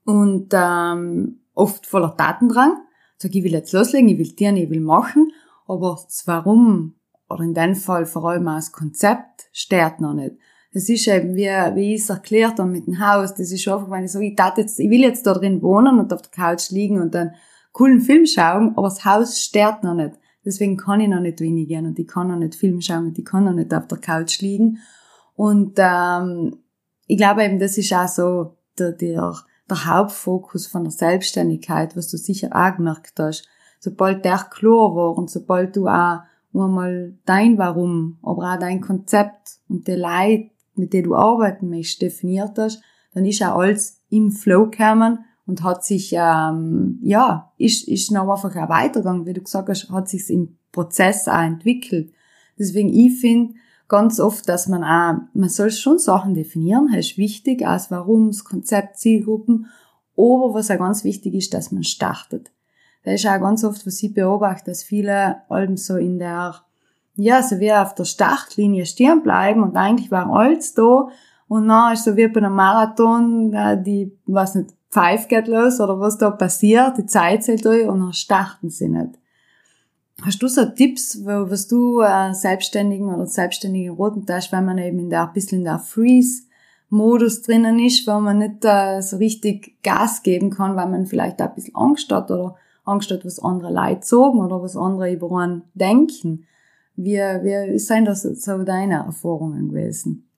und ähm, oft voller Datendrang sage, ich will jetzt loslegen, ich will dienen, ich will machen, aber das Warum, oder in dem Fall vor allem auch das Konzept, steht noch nicht. Das ist eben, wie, wie ich es erklärt habe mit dem Haus, das ist einfach, wenn ich sage, ich, jetzt, ich will jetzt da drin wohnen und auf der Couch liegen und einen coolen Film schauen, aber das Haus steht noch nicht. Deswegen kann ich noch nicht wenig gehen und ich kann noch nicht Film schauen und ich kann noch nicht auf der Couch liegen. Und ähm, ich glaube eben, das ist auch so der, der der Hauptfokus von der Selbstständigkeit, was du sicher auch gemerkt hast. Sobald der klar war und sobald du auch einmal dein Warum, aber auch dein Konzept und die Leid, mit denen du arbeiten möchtest, definiert hast, dann ist auch alles im Flow gekommen und hat sich, ähm, ja, ist, ist noch einfach ein Weitergang, wie du gesagt hast, hat sich im Prozess auch entwickelt. Deswegen, ich finde, ganz oft, dass man auch, man soll schon Sachen definieren, das ist wichtig, als warum, das Konzept, Zielgruppen, aber was auch ganz wichtig ist, dass man startet. Das ist auch ganz oft, was ich beobachte, dass viele allem so in der, ja, so wie auf der Startlinie stehen bleiben und eigentlich war alles da und dann ist so wie bei einem Marathon, die, was nicht, Pfeif geht los oder was da passiert, die Zeit zählt durch und dann starten sie nicht. Hast du so Tipps, was du äh, Selbstständigen oder Selbstständigen roten tust, wenn man eben in der, ein bisschen in der Freeze-Modus drinnen ist, weil man nicht äh, so richtig Gas geben kann, weil man vielleicht auch ein bisschen Angst hat oder Angst hat, was andere Leute sagen oder was andere über einen denken. Wie, wie sind das so deine Erfahrungen gewesen?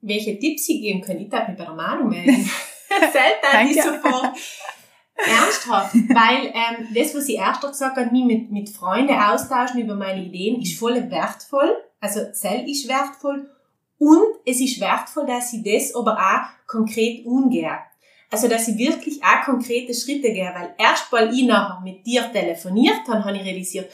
Welche Tipps Sie geben können? Ich darf mich bei der Manu melden. Selten ist sofort Ernsthaft, weil ähm, das, was ich erst gesagt habe, mich mit, mit Freunden austauschen über meine Ideen, ist voll wertvoll. Also Zell ist wertvoll und es ist wertvoll, dass ich das aber auch konkret umgehe. Also, dass ich wirklich auch konkrete Schritte gehe, weil erst weil ich nachher mit dir telefoniert habe, habe ich realisiert,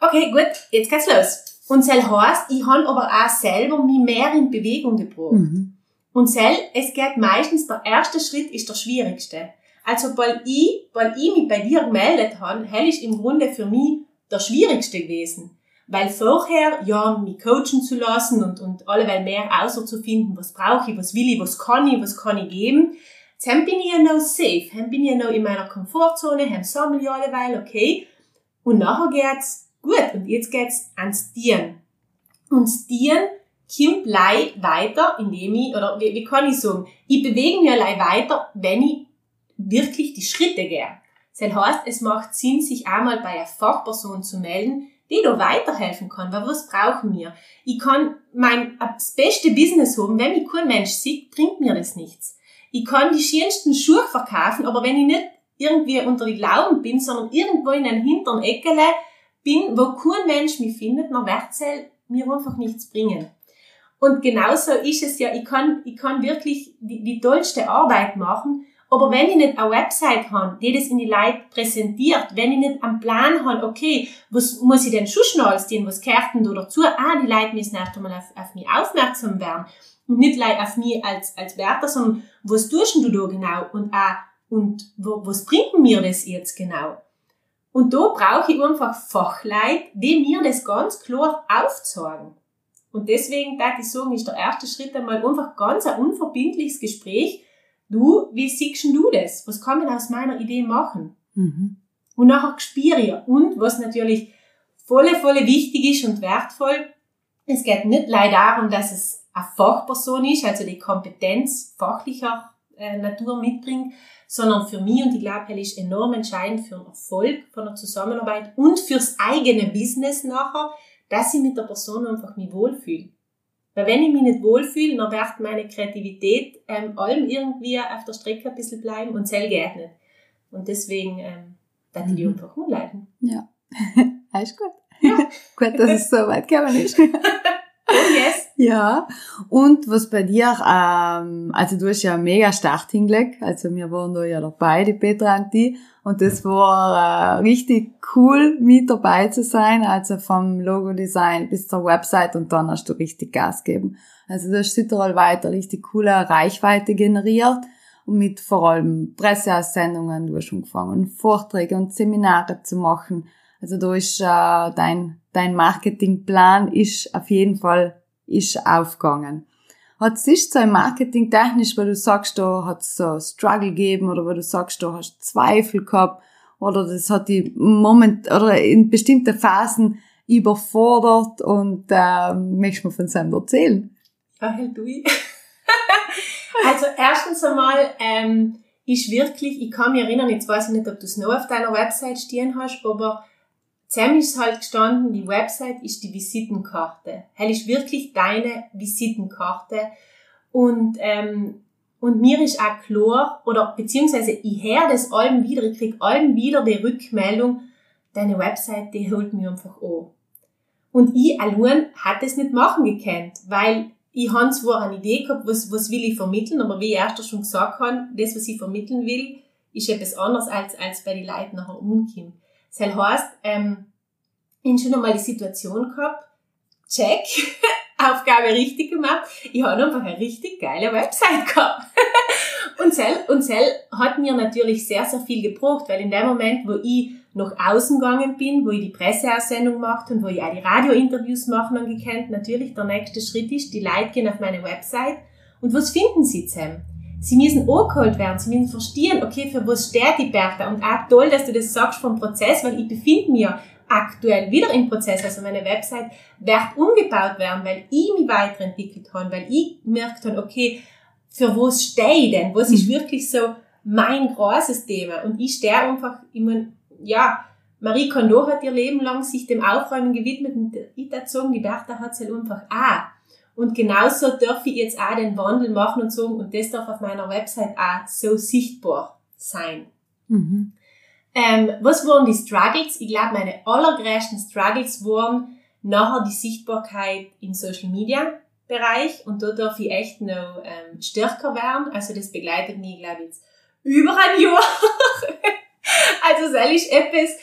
okay, gut, jetzt geht's los. Und Zell heißt, ich habe aber auch selber mich mehr in Bewegung gebracht. Mhm. Und Zell, es geht meistens, der erste Schritt ist der schwierigste. Also, weil ich, weil ich mich bei dir gemeldet habe, hell ist im Grunde für mich der schwierigste gewesen. Weil vorher, ja, mich coachen zu lassen und, und alleweil mehr außer zu finden, was brauche ich, was will ich, was kann ich, was kann ich geben. Jetzt bin ich ja noch safe, dann bin ich ja noch in meiner Komfortzone, dann sammle ich alleweil, okay. Und nachher geht's gut, und jetzt geht's ans Dienen. Und das Dienen kommt lei weiter, indem ich, oder wie, wie kann ich sagen, ich bewege mich allein weiter, wenn ich wirklich die Schritte gehe. Das heißt, es macht Sinn, sich einmal bei einer Fachperson zu melden, die da weiterhelfen kann, weil was brauchen wir? Ich kann mein das beste Business haben, wenn mich kein Mensch sieht, bringt mir das nichts. Ich kann die schönsten Schuhe verkaufen, aber wenn ich nicht irgendwie unter die Lauben bin, sondern irgendwo in einem hinteren Eckele bin, wo kein Mensch mich findet, dann wird es mir einfach nichts bringen. Und genauso ist es ja, ich kann, ich kann wirklich die, die tollste Arbeit machen, aber wenn ich nicht eine Website habe, die das in die Leute präsentiert, wenn ich nicht einen Plan habe, okay, was muss ich denn schon schnell tun, was gehört denn da dazu? Ah, die Leute müssen erst einmal auf, auf mich aufmerksam werden. Und nicht gleich auf mich als, als Wärter, sondern was tust du da genau? Und auch, und wo, was bringt mir das jetzt genau? Und da brauche ich einfach Fachleute, die mir das ganz klar aufzeigen. Und deswegen, da ich sagen, ist der erste Schritt einmal einfach ganz ein unverbindliches Gespräch, du, wie siehst du das? Was kann man aus meiner Idee machen? Mhm. Und nachher spüre ich. Und was natürlich volle, volle wichtig ist und wertvoll, es geht nicht leider darum, dass es eine Fachperson ist, also die Kompetenz fachlicher äh, Natur mitbringt, sondern für mich, und ich glaube, ist enorm entscheidend für den Erfolg von der Zusammenarbeit und fürs eigene Business nachher, dass ich mit der Person einfach mich wohlfühle. Weil wenn ich mich nicht wohlfühle, dann wird meine Kreativität ähm, allem irgendwie auf der Strecke ein bisschen bleiben und zähl geht nicht. Und deswegen ähm, darf ich die mhm. einfach umleiten. Ja, alles gut. Ja. gut, dass es so weit gekommen ist. Oh yes. Ja. Und was bei dir, ähm, also du hast ja mega Start hingelegt. Also wir waren da ja dabei, die Petra und die. Und das war äh, richtig cool, mit dabei zu sein. Also vom Logo-Design bis zur Website und dann hast du richtig Gas gegeben. Also du hast Südtirol weiter richtig coole Reichweite generiert. Und mit vor allem Presseaussendungen, du hast schon angefangen, Vorträge und Seminare zu machen. Also da ist äh, dein dein Marketingplan ist auf jeden Fall ist aufgegangen. Hat es sich so im Marketing technisch, weil du sagst, da hat es so Struggle gegeben oder weil du sagst, du hast Zweifel gehabt oder das hat die Moment oder in bestimmte Phasen überfordert und äh, möchtest du mir von seinem erzählen? Ja, du. also erstens einmal ähm, ist wirklich, ich kann mich erinnern, jetzt weiß ich nicht, ob du es noch auf deiner Website stehen hast, aber Zusammen ist halt gestanden, die Website ist die Visitenkarte. Hell ist wirklich deine Visitenkarte. Und, ähm, und mir ist auch klar, oder beziehungsweise ich höre das allem wieder, ich krieg allem wieder die Rückmeldung, deine Website, die holt mir einfach an. Und ich allein hat es nicht machen gekannt, weil ich habe zwar eine Idee gehabt, was, was will ich vermitteln, aber wie ich erst schon gesagt habe, das, was ich vermitteln will, ist etwas anderes, als, als bei den Leuten nachher umkommt. Das heißt, ähm, ich schon einmal die Situation gehabt, check, Aufgabe richtig gemacht, ich habe einfach eine richtig geile Website gehabt. und Cell, und Cell hat mir natürlich sehr, sehr viel gebraucht, weil in dem Moment, wo ich nach außen gegangen bin, wo ich die Presseaussendung gemacht und wo ich auch die Radiointerviews machen und gekannt, natürlich der nächste Schritt ist, die Leute gehen auf meine Website und was finden sie zusammen? Sie müssen angeholt werden, sie müssen verstehen, okay, für was steht die Bertha und auch toll, dass du das sagst vom Prozess, weil ich befinde mich ja aktuell wieder im Prozess, also meine Website wird umgebaut werden, weil ich mich weiterentwickelt habe, weil ich gemerkt habe, okay, für was stehe ich denn? Was ist mhm. wirklich so mein großes Thema? Und ich stehe einfach immer, ja, Marie Kondo hat ihr Leben lang sich dem Aufräumen gewidmet und ich dazu die Bertha hat es halt einfach auch. Und genauso darf ich jetzt auch den Wandel machen und sagen, und das darf auf meiner Website auch so sichtbar sein. Mhm. Ähm, was waren die Struggles? Ich glaube, meine allergrößten Struggles waren nachher die Sichtbarkeit im Social Media Bereich und da darf ich echt noch ähm, stärker werden. Also das begleitet mich, glaube ich, jetzt über ein Jahr. also das ist etwas.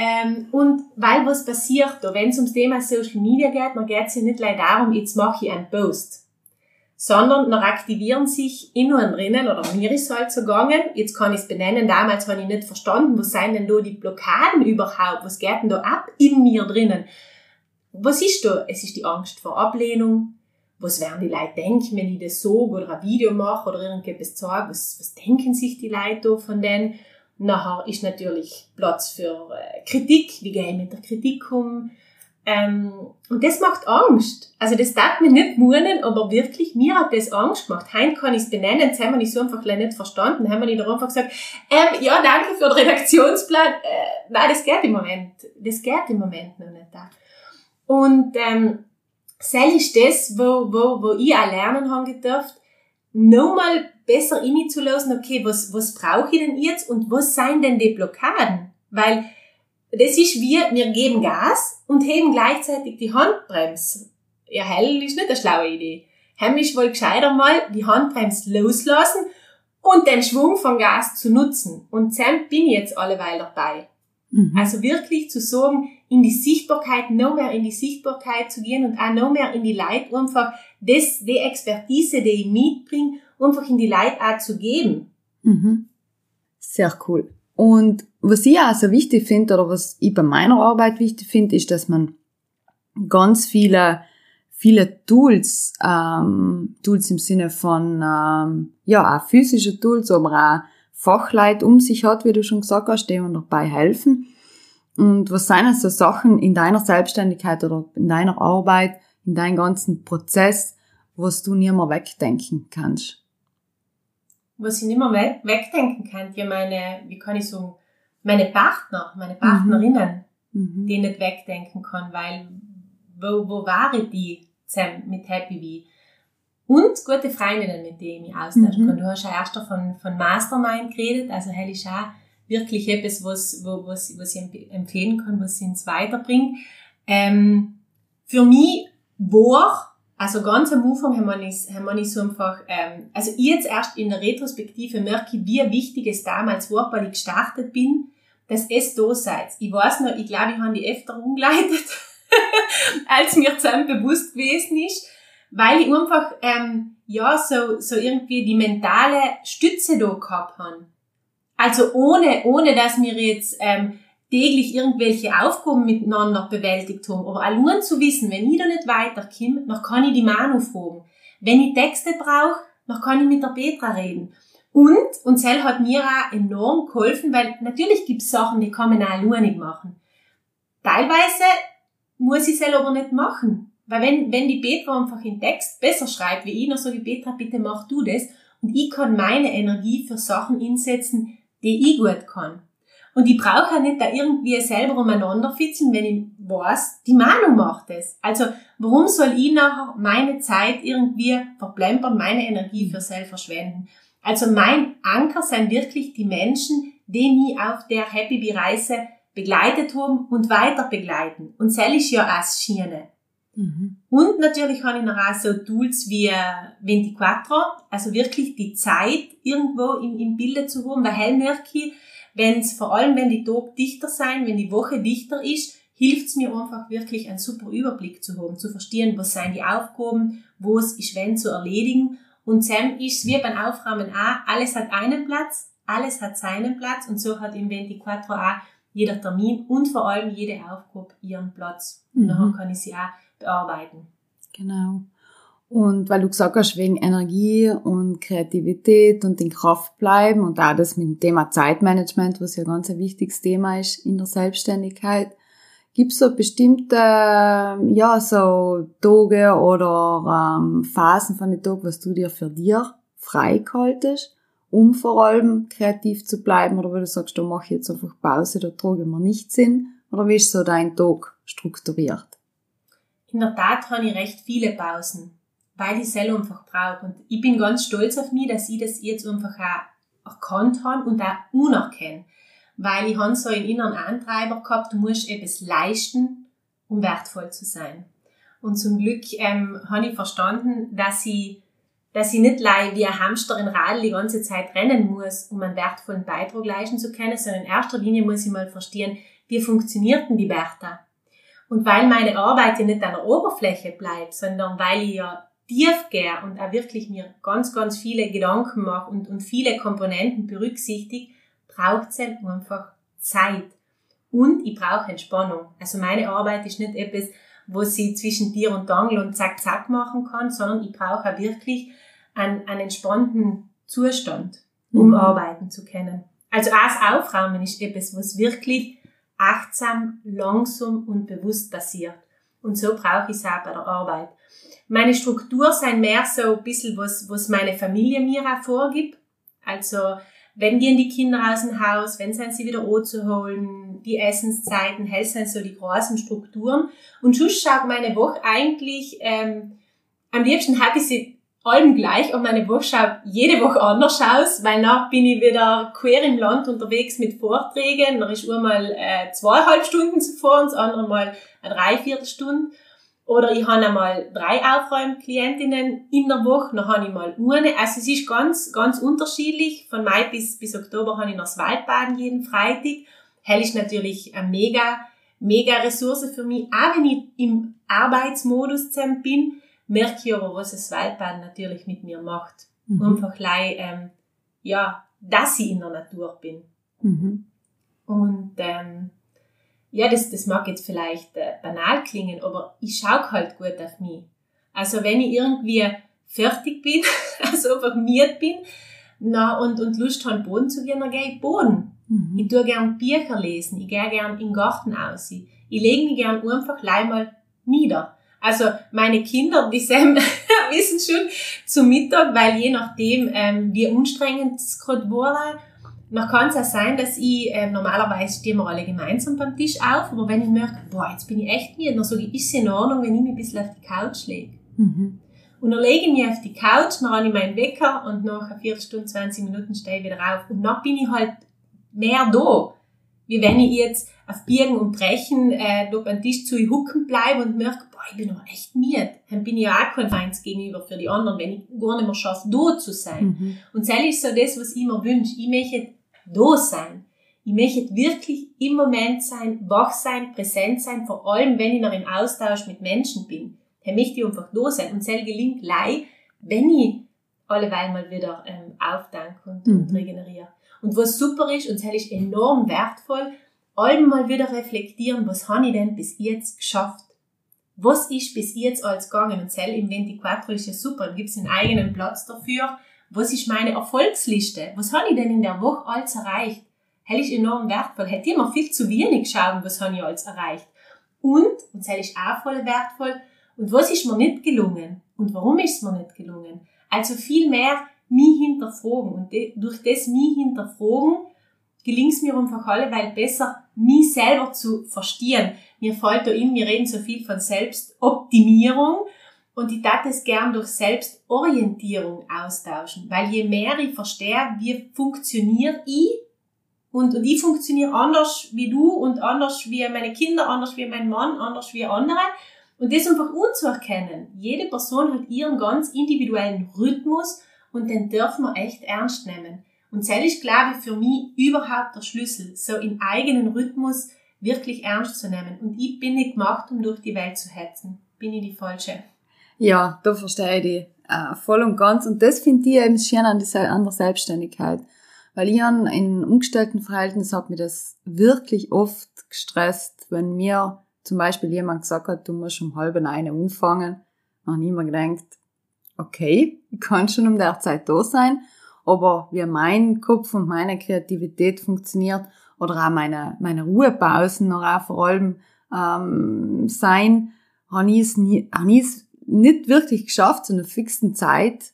Ähm, und weil was passiert da, wenn es ums Thema Social Media geht, dann geht es ja nicht leider darum, jetzt mache ich einen Post sondern noch aktivieren sich in und drinnen, oder mir ist halt so gegangen, jetzt kann ich es benennen, damals habe ich nicht verstanden, was seien denn da die Blockaden überhaupt, was geht denn da ab in mir drinnen? Was ist da? Es ist die Angst vor Ablehnung, was werden die Leute denken, wenn ich das sage oder ein Video mache oder irgendetwas sage, was, was denken sich die Leute da von denen? Nachher ist natürlich Platz für äh, Kritik, wie gehe ich mit der Kritik um? ähm, und das macht Angst. Also das darf mir nicht munen, aber wirklich, mir hat das Angst gemacht. Heim kann ich es benennen, jetzt haben wir nicht so einfach nicht verstanden. Haben wir nicht einfach gesagt, ähm, ja, danke für den Redaktionsplan. Äh, nein, das geht im Moment. Das geht im Moment noch nicht da. Und ähm, das ist das, wo, wo, wo ich auch lernen habe gedurft, nochmal besser lassen, okay, was, was brauche ich denn jetzt und was seien denn die Blockaden? Weil das ist wie, wir geben Gas und heben gleichzeitig die Handbremse. Ja, hell ist nicht eine schlaue Idee. Heim ist wohl gescheiter mal die Handbremse loslassen und den Schwung von Gas zu nutzen. Und Sam bin ich jetzt alleweil dabei. Mhm. Also wirklich zu sagen, in die Sichtbarkeit, noch mehr in die Sichtbarkeit zu gehen und auch noch mehr in die Leid einfach das, die Expertise, die ich mitbringe, einfach in die Leid auch zu geben. Mhm. Sehr cool. Und was ich auch so wichtig finde oder was ich bei meiner Arbeit wichtig finde, ist, dass man ganz viele viele Tools, ähm, Tools im Sinne von ähm, ja auch physische Tools, aber auch Fachleute um sich hat, wie du schon gesagt hast, die dabei helfen. Und was sind so Sachen in deiner Selbstständigkeit oder in deiner Arbeit, in deinem ganzen Prozess, was du nie mehr wegdenken kannst? was ich nicht mehr weg, wegdenken kann, ja meine, wie kann ich sagen, meine Partner, meine Partnerinnen, mhm. die ich nicht wegdenken kann, weil wo, wo waren die zusammen mit Happy Bee? Und gute Freundinnen, mit denen ich austauschen mhm. kann. Du hast ja erst von, von Mastermind geredet, also hell ist auch wirklich etwas, was, wo, was, was ich empfehlen kann, was sie uns weiterbringt. Ähm, für mich war also ganz am Anfang haben wir haben wir nicht so einfach, ähm, also ich jetzt erst in der Retrospektive merke, wie wichtig es damals war, weil ich gestartet bin, dass es da seid. Ich weiß noch, ich glaube, ich habe die öfter umgeleitet, als mir zusammen bewusst gewesen ist, weil ich einfach, ähm, ja, so, so irgendwie die mentale Stütze da gehabt habe. Also ohne, ohne dass mir jetzt, ähm, täglich irgendwelche Aufgaben miteinander bewältigt haben. Aber allein zu wissen, wenn ich da nicht weiterkomme, dann kann ich die Manu fragen. Wenn ich Texte brauche, dann kann ich mit der Petra reden. Und, und Cell hat mir auch enorm geholfen, weil natürlich gibt es Sachen, die kann man auch allein nicht machen. Teilweise muss ich es aber nicht machen. Weil wenn, wenn die Petra einfach den Text besser schreibt wie ich, dann sage ich, Petra, bitte mach du das. Und ich kann meine Energie für Sachen einsetzen, die ich gut kann. Und ich brauche ja nicht da irgendwie selber umeinander fitzeln, wenn ich weiß, die Meinung macht es. Also, warum soll ich nachher meine Zeit irgendwie verplempern, meine Energie für selber verschwenden? Also, mein Anker sind wirklich die Menschen, die mich auf der Happy Bee Reise begleitet haben und weiter begleiten. Und ist ja auch Schiene. Mhm. Und natürlich habe ich noch auch so Tools wie 24, also wirklich die Zeit irgendwo im, im Bilde zu haben, weil hell merke ich, wenn's, vor allem wenn die Tage dichter sein, wenn die Woche dichter ist, hilft's mir einfach wirklich einen super Überblick zu haben, zu verstehen, was sind die Aufgaben, wo es ist wenn zu erledigen. Und Sam ist wie beim Aufräumen auch, alles hat einen Platz, alles hat seinen Platz und so hat im 24 auch jeder Termin und vor allem jede Aufgabe ihren Platz. Und mhm. dann kann ich sie auch bearbeiten. Genau. Und weil du gesagt hast, wegen Energie und Kreativität und in Kraft bleiben und auch das mit dem Thema Zeitmanagement, was ja ganz ein wichtiges Thema ist in der Selbstständigkeit, gibt es so bestimmte, ja, so Tage oder ähm, Phasen von den Tagen, was du dir für dir freihaltest, um vor allem kreativ zu bleiben oder wo du sagst, da mache ich jetzt einfach Pause, da trage ich mir nicht Sinn oder wie ist so dein Tag strukturiert? In der Tat habe ich recht viele Pausen weil ich selber einfach brauche. Und ich bin ganz stolz auf mich, dass ich das jetzt einfach auch erkannt habe und auch unerkenne. Weil ich habe so einen inneren Antreiber gehabt, du musst etwas leisten, um wertvoll zu sein. Und zum Glück ähm, habe ich verstanden, dass ich, dass ich nicht leih wie ein Hamster in Radl die ganze Zeit rennen muss, um einen wertvollen Beitrag leisten zu können, sondern in erster Linie muss ich mal verstehen, wie funktioniert denn die Bertha? Und weil meine Arbeit ja nicht an der Oberfläche bleibt, sondern weil ich ja tief gehe und auch wirklich mir ganz, ganz viele Gedanken mache und, und viele Komponenten berücksichtigt, braucht es halt einfach Zeit. Und ich brauche Entspannung. Also meine Arbeit ist nicht etwas, wo sie zwischen Tier und Angel und zack, zack machen kann, sondern ich brauche auch wirklich einen, einen entspannten Zustand, um mhm. arbeiten zu können. Also auch das Aufräumen ist etwas, was wirklich achtsam, langsam und bewusst passiert. Und so brauche ich es auch bei der Arbeit. Meine Struktur sind mehr so ein bisschen, was, was meine Familie mir auch vorgibt. Also, wenn gehen die Kinder aus dem Haus, wenn sind sie wieder holen, die Essenszeiten, hell sind so die großen Strukturen. Und schon schaut meine Woche eigentlich, ähm, am liebsten habe ich sie allem gleich und meine schaut jede Woche anders aus, weil nach bin ich wieder quer im Land unterwegs mit Vorträgen. Da ist einmal äh, zweieinhalb Stunden zuvor und das andere Mal eine Dreiviertelstunde. Oder ich habe einmal drei Aufräumklientinnen in der Woche, dann habe ich mal eine. Also es ist ganz, ganz unterschiedlich. Von Mai bis, bis Oktober habe ich noch das Waldbaden jeden Freitag. Hell ist natürlich eine mega, mega Ressource für mich. Auch wenn ich im Arbeitsmodus bin, merke ich aber, was das Waldbaden natürlich mit mir macht. Mhm. Einfach gleich, ähm, ja, dass ich in der Natur bin. Mhm. Und ähm, ja, das, das mag jetzt vielleicht äh, banal klingen, aber ich schaue halt gut auf mich. Also wenn ich irgendwie fertig bin, also einfach miert bin, na, und, und Lust habe, Boden zu gehen, dann gehe ich Boden. Mhm. Ich tue gern Bücher lesen, ich gehe gern im Garten aus. Ich, ich lege mich gern einfach gleich mal nieder. Also meine Kinder, die Sam, wissen schon zum Mittag, weil je nachdem, ähm, wie anstrengend es gerade war, noch kann es auch sein, dass ich, äh, normalerweise stehen wir alle gemeinsam beim Tisch auf, aber wenn ich merke, boah, jetzt bin ich echt müde, dann sage ich, ist es in Ordnung, wenn ich mich ein bisschen auf die Couch lege. Mhm. Und dann lege ich mich auf die Couch, dann habe ich meinen Wecker und nach einer Viertelstunde, 20 Minuten stehe ich wieder auf. Und dann bin ich halt mehr da. Wie wenn ich jetzt auf Biegen und Brechen äh, da beim Tisch zu hucken bleibe und merke, boah, ich bin noch echt müde. Dann bin ich ja auch kein Feind gegenüber für die anderen, wenn ich gar nicht mehr schaffe, da zu sein. Mhm. Und das ist so das, was ich mir wünsche. Ich möchte da sein. Ich möchte wirklich im Moment sein, wach sein, präsent sein, vor allem wenn ich noch im Austausch mit Menschen bin. Dann möchte ich einfach da sein. Und das gelingt gleich, wenn ich alleweil mal wieder ähm, aufdanke und, mhm. und regeneriere. Und was super ist, und das ist enorm wertvoll, allem mal wieder reflektieren, was habe ich denn bis jetzt geschafft? Was ist bis jetzt alles gegangen? Und Cell im 24 ist ja super, gibt es einen eigenen Platz dafür was ist meine Erfolgsliste? Was habe ich denn in der Woche alles erreicht? Das ist enorm wertvoll. Hätte immer viel zu wenig schauen, was habe ich alles erreicht. Und, und das ist auch voll wertvoll, und was ist mir nicht gelungen? Und warum ist es mir nicht gelungen? Also viel mehr mich hinterfragen. Und durch das mich hinterfragen, gelingt es mir einfach alle, weil besser mich selber zu verstehen. Mir fällt da in, wir reden so viel von Selbstoptimierung und ich darf es gern durch Selbstorientierung austauschen, weil je mehr ich verstehe, wie funktioniert ich und, und ich funktioniere anders wie du und anders wie meine Kinder, anders wie mein Mann, anders wie andere. Und das einfach unzuerkennen. Jede Person hat ihren ganz individuellen Rhythmus und den dürfen wir echt ernst nehmen. Und das ist, glaube ich, für mich überhaupt der Schlüssel, so in eigenen Rhythmus wirklich ernst zu nehmen. Und ich bin nicht gemacht, um durch die Welt zu hetzen. Bin ich die Falsche? Ja, da verstehe ich dich äh, voll und ganz. Und das finde ich eben schön an, die, an der Selbstständigkeit. Weil ich an, in umgestellten Verhältnissen hat mir das wirklich oft gestresst, wenn mir zum Beispiel jemand gesagt hat, du musst um halb eine umfangen. Habe ich immer gedacht, okay, ich kann schon um der Zeit da sein, aber wie mein Kopf und meine Kreativität funktioniert oder auch meine, meine Ruhepausen noch auch vor allem ähm, sein, habe ich es nie, habe ich es nicht wirklich geschafft, zu einer fixen Zeit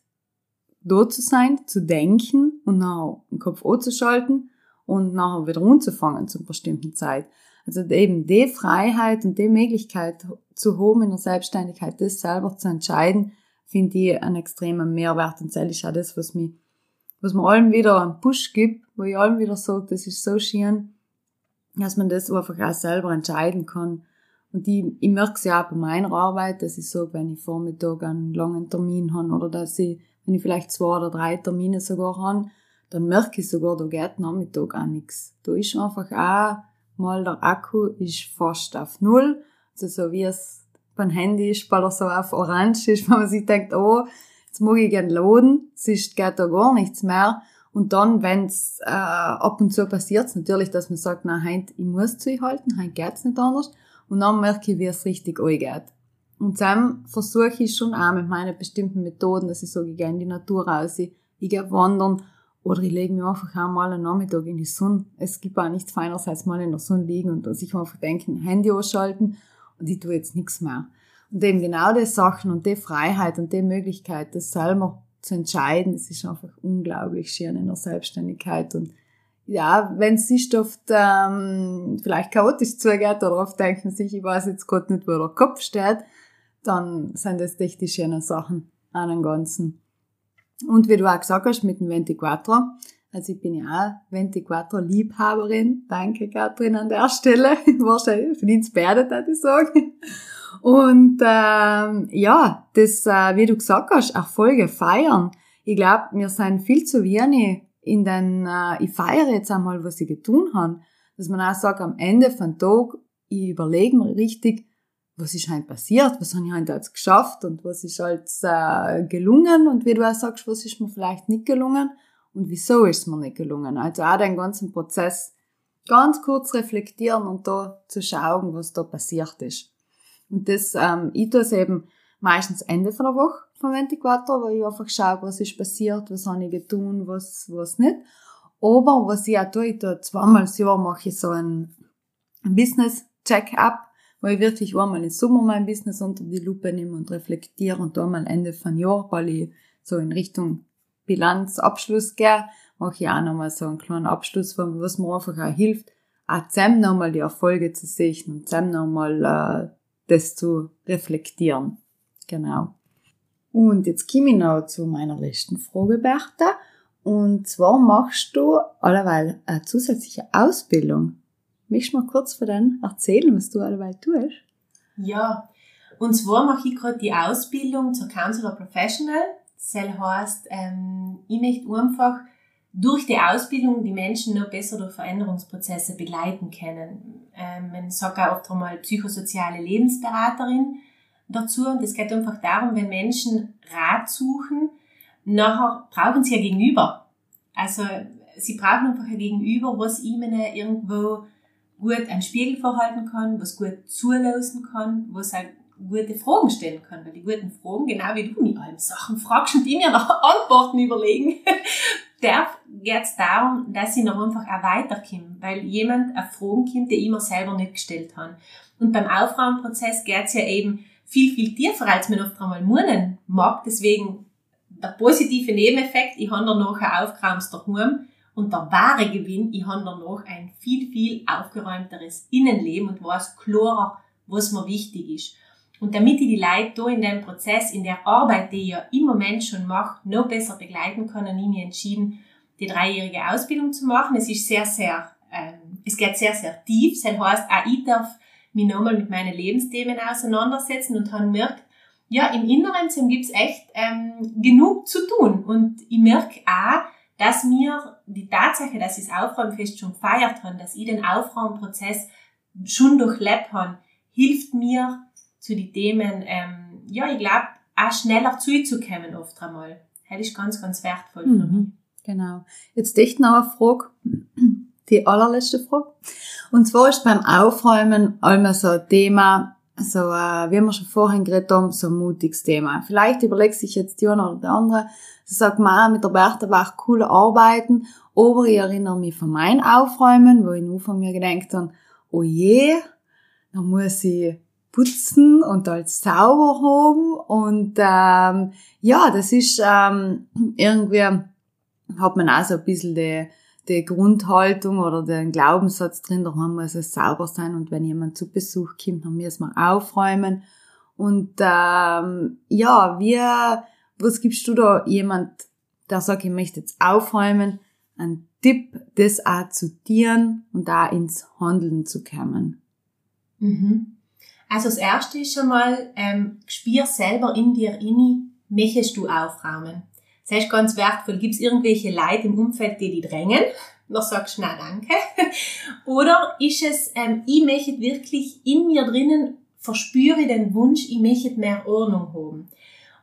da zu sein, zu denken und nachher den Kopf anzuschalten und nachher wieder runterzufangen zu einer bestimmten Zeit. Also eben die Freiheit und die Möglichkeit zu haben in der Selbstständigkeit, das selber zu entscheiden, finde ich einen extremen Mehrwert und das ist auch das, was mir, was mir allem wieder einen Push gibt, wo ich allem wieder sage, das ist so schön, dass man das einfach auch selber entscheiden kann, und ich, ich merke es ja auch bei meiner Arbeit, dass ich sage, wenn ich Vormittag einen langen Termin habe oder dass ich, wenn ich vielleicht zwei oder drei Termine sogar habe, dann merke ich sogar, da geht Nachmittag auch nichts. Da ist einfach auch mal der Akku ist fast auf Null. Also so wie es beim Handy ist, weil er so auf Orange ist, wenn man sich denkt, oh, jetzt mag ich gerne laden, sonst geht da gar nichts mehr. Und dann, wenn es äh, ab und zu passiert, natürlich, dass man sagt, na, heute, ich muss zu halten, heute geht's nicht anders. Und dann merke ich, wie es richtig angeht. Und dann versuche ich schon auch mit meinen bestimmten Methoden, dass ich sage, ich gehe in die Natur raus, ich, ich gehe wandern oder ich lege mich einfach auch mal einen Nachmittag in die Sonne. Es gibt auch nichts Feines als mal in der Sonne liegen und sich einfach denken, Handy ausschalten und ich tue jetzt nichts mehr. Und eben genau die Sachen und die Freiheit und die Möglichkeit, das selber zu entscheiden, das ist einfach unglaublich schön in der Selbstständigkeit und ja, wenn es nicht oft ähm, vielleicht chaotisch zugeht oder oft denkt man sich, ich weiß jetzt Gott nicht, wo der Kopf steht, dann sind das echt die schönen Sachen an dem Ganzen. Und wie du auch gesagt hast, mit dem 24, also ich bin ja auch 24 Liebhaberin. Danke, Katrin, an der Stelle. Wahrscheinlich für uns beide, würde ich sagen. Und ähm, ja, das, äh, wie du gesagt hast, Erfolge feiern. Ich glaube, wir sind viel zu wenig in den, äh, ich feiere jetzt einmal, was ich getun habe. Dass man auch sagt, am Ende von Tag, ich überlege mir richtig, was ist halt passiert, was habe ich halt jetzt geschafft und was ist halt äh, gelungen und wie du auch sagst, was ist mir vielleicht nicht gelungen und wieso ist es mir nicht gelungen. Also auch den ganzen Prozess ganz kurz reflektieren und da zu schauen, was da passiert ist. Und das, ähm, ich tue es eben meistens Ende von der Woche vom Ventiquator, wo ich einfach schaue, was ist passiert, was habe ich getan, was, was nicht. Aber was ich auch tue, ich tue zweimal im Jahr mache ich so ein Business Check-up, wo ich wirklich einmal im Sommer mein Business unter die Lupe nehme und reflektiere und dann mal Ende von Jahr, weil ich so in Richtung Bilanzabschluss gehe, mache ich auch nochmal so einen kleinen Abschluss, was mir einfach auch hilft, auch zusammen nochmal die Erfolge zu sehen und zusammen nochmal äh, das zu reflektieren. Genau. Und jetzt komme ich noch zu meiner letzten Frage, Bertha. Und zwar machst du alleweil eine zusätzliche Ausbildung. Möchtest du mal kurz von dem erzählen, was du alleweil tust? Ja, und zwar mache ich gerade die Ausbildung zur Counselor Professional. Das heißt, ähm, ich möchte einfach durch die Ausbildung die Menschen noch besser durch Veränderungsprozesse begleiten können. Ähm, man sagt auch oft einmal psychosoziale Lebensberaterin dazu. Und es geht einfach darum, wenn Menschen Rat suchen, nachher brauchen sie ein Gegenüber. Also sie brauchen einfach ein Gegenüber, was ihnen irgendwo gut einen Spiegel vorhalten kann, was gut zulassen kann, was auch gute Fragen stellen kann. Weil die guten Fragen, genau wie du mir allen Sachen fragst und die mir nach Antworten überlegen, da geht es darum, dass sie noch einfach auch weiterkommen, weil jemand eine Fragen kommt, die ich mir selber nicht gestellt habe. Und beim Aufräumprozess geht es ja eben viel, viel tiefer, als man oft einmal munen mag. Deswegen der positive Nebeneffekt, ich habe danach ein aufgeräumtes daheim und der wahre Gewinn, ich habe danach ein viel, viel aufgeräumteres Innenleben und weiß klarer, was mir wichtig ist. Und damit ich die Leute da in dem Prozess, in der Arbeit, die ich ja im Moment schon mache, noch besser begleiten kann, habe ich mich entschieden, die dreijährige Ausbildung zu machen. Es ist sehr, sehr, ähm, es geht sehr, sehr tief. Das heißt, auch ich darf mich nochmal mit meinen Lebensthemen auseinandersetzen und habe gemerkt, ja, im Inneren gibt es echt ähm, genug zu tun. Und ich merke auch, dass mir die Tatsache, dass ich das Aufräumfest schon gefeiert habe, dass ich den Aufräumprozess schon durchlebt habe, hilft mir zu den Themen, ähm, ja, ich glaube, auch schneller zuzukommen oft einmal. Das ist ganz, ganz wertvoll mhm. für mich. Genau. Jetzt echt noch eine Frage die allerletzte Frage. Und zwar ist beim Aufräumen einmal so ein Thema, so, äh, wie wir schon vorhin geredet haben, so ein mutiges Thema. Vielleicht überlegt sich jetzt die eine oder der andere, sie sagt, man, mit der Bertha war cool arbeiten, aber ich erinnere mich von meinem Aufräumen, wo ich nur von mir gedacht habe, oh je, da muss ich putzen und alles sauber haben und ähm, ja, das ist ähm, irgendwie, hat man auch so ein bisschen die die Grundhaltung oder den Glaubenssatz drin, daheim muss es sauber sein und wenn jemand zu Besuch kommt, dann müssen wir aufräumen. Und ähm, ja, wie, was gibst du da jemand, der sagt, ich möchte jetzt aufräumen, ein Tipp, das auch zu dienen und da ins Handeln zu kommen? Mhm. Also das erste ist schon mal, ähm, spür selber in dir inni, möchtest du aufräumen. Das ist ganz wertvoll. Gibt es irgendwelche Leute im Umfeld, die die drängen? Dann sagst du, na danke. Oder ist es, ähm, ich möchte wirklich in mir drinnen, verspüre den Wunsch, ich möchte mehr Ordnung haben.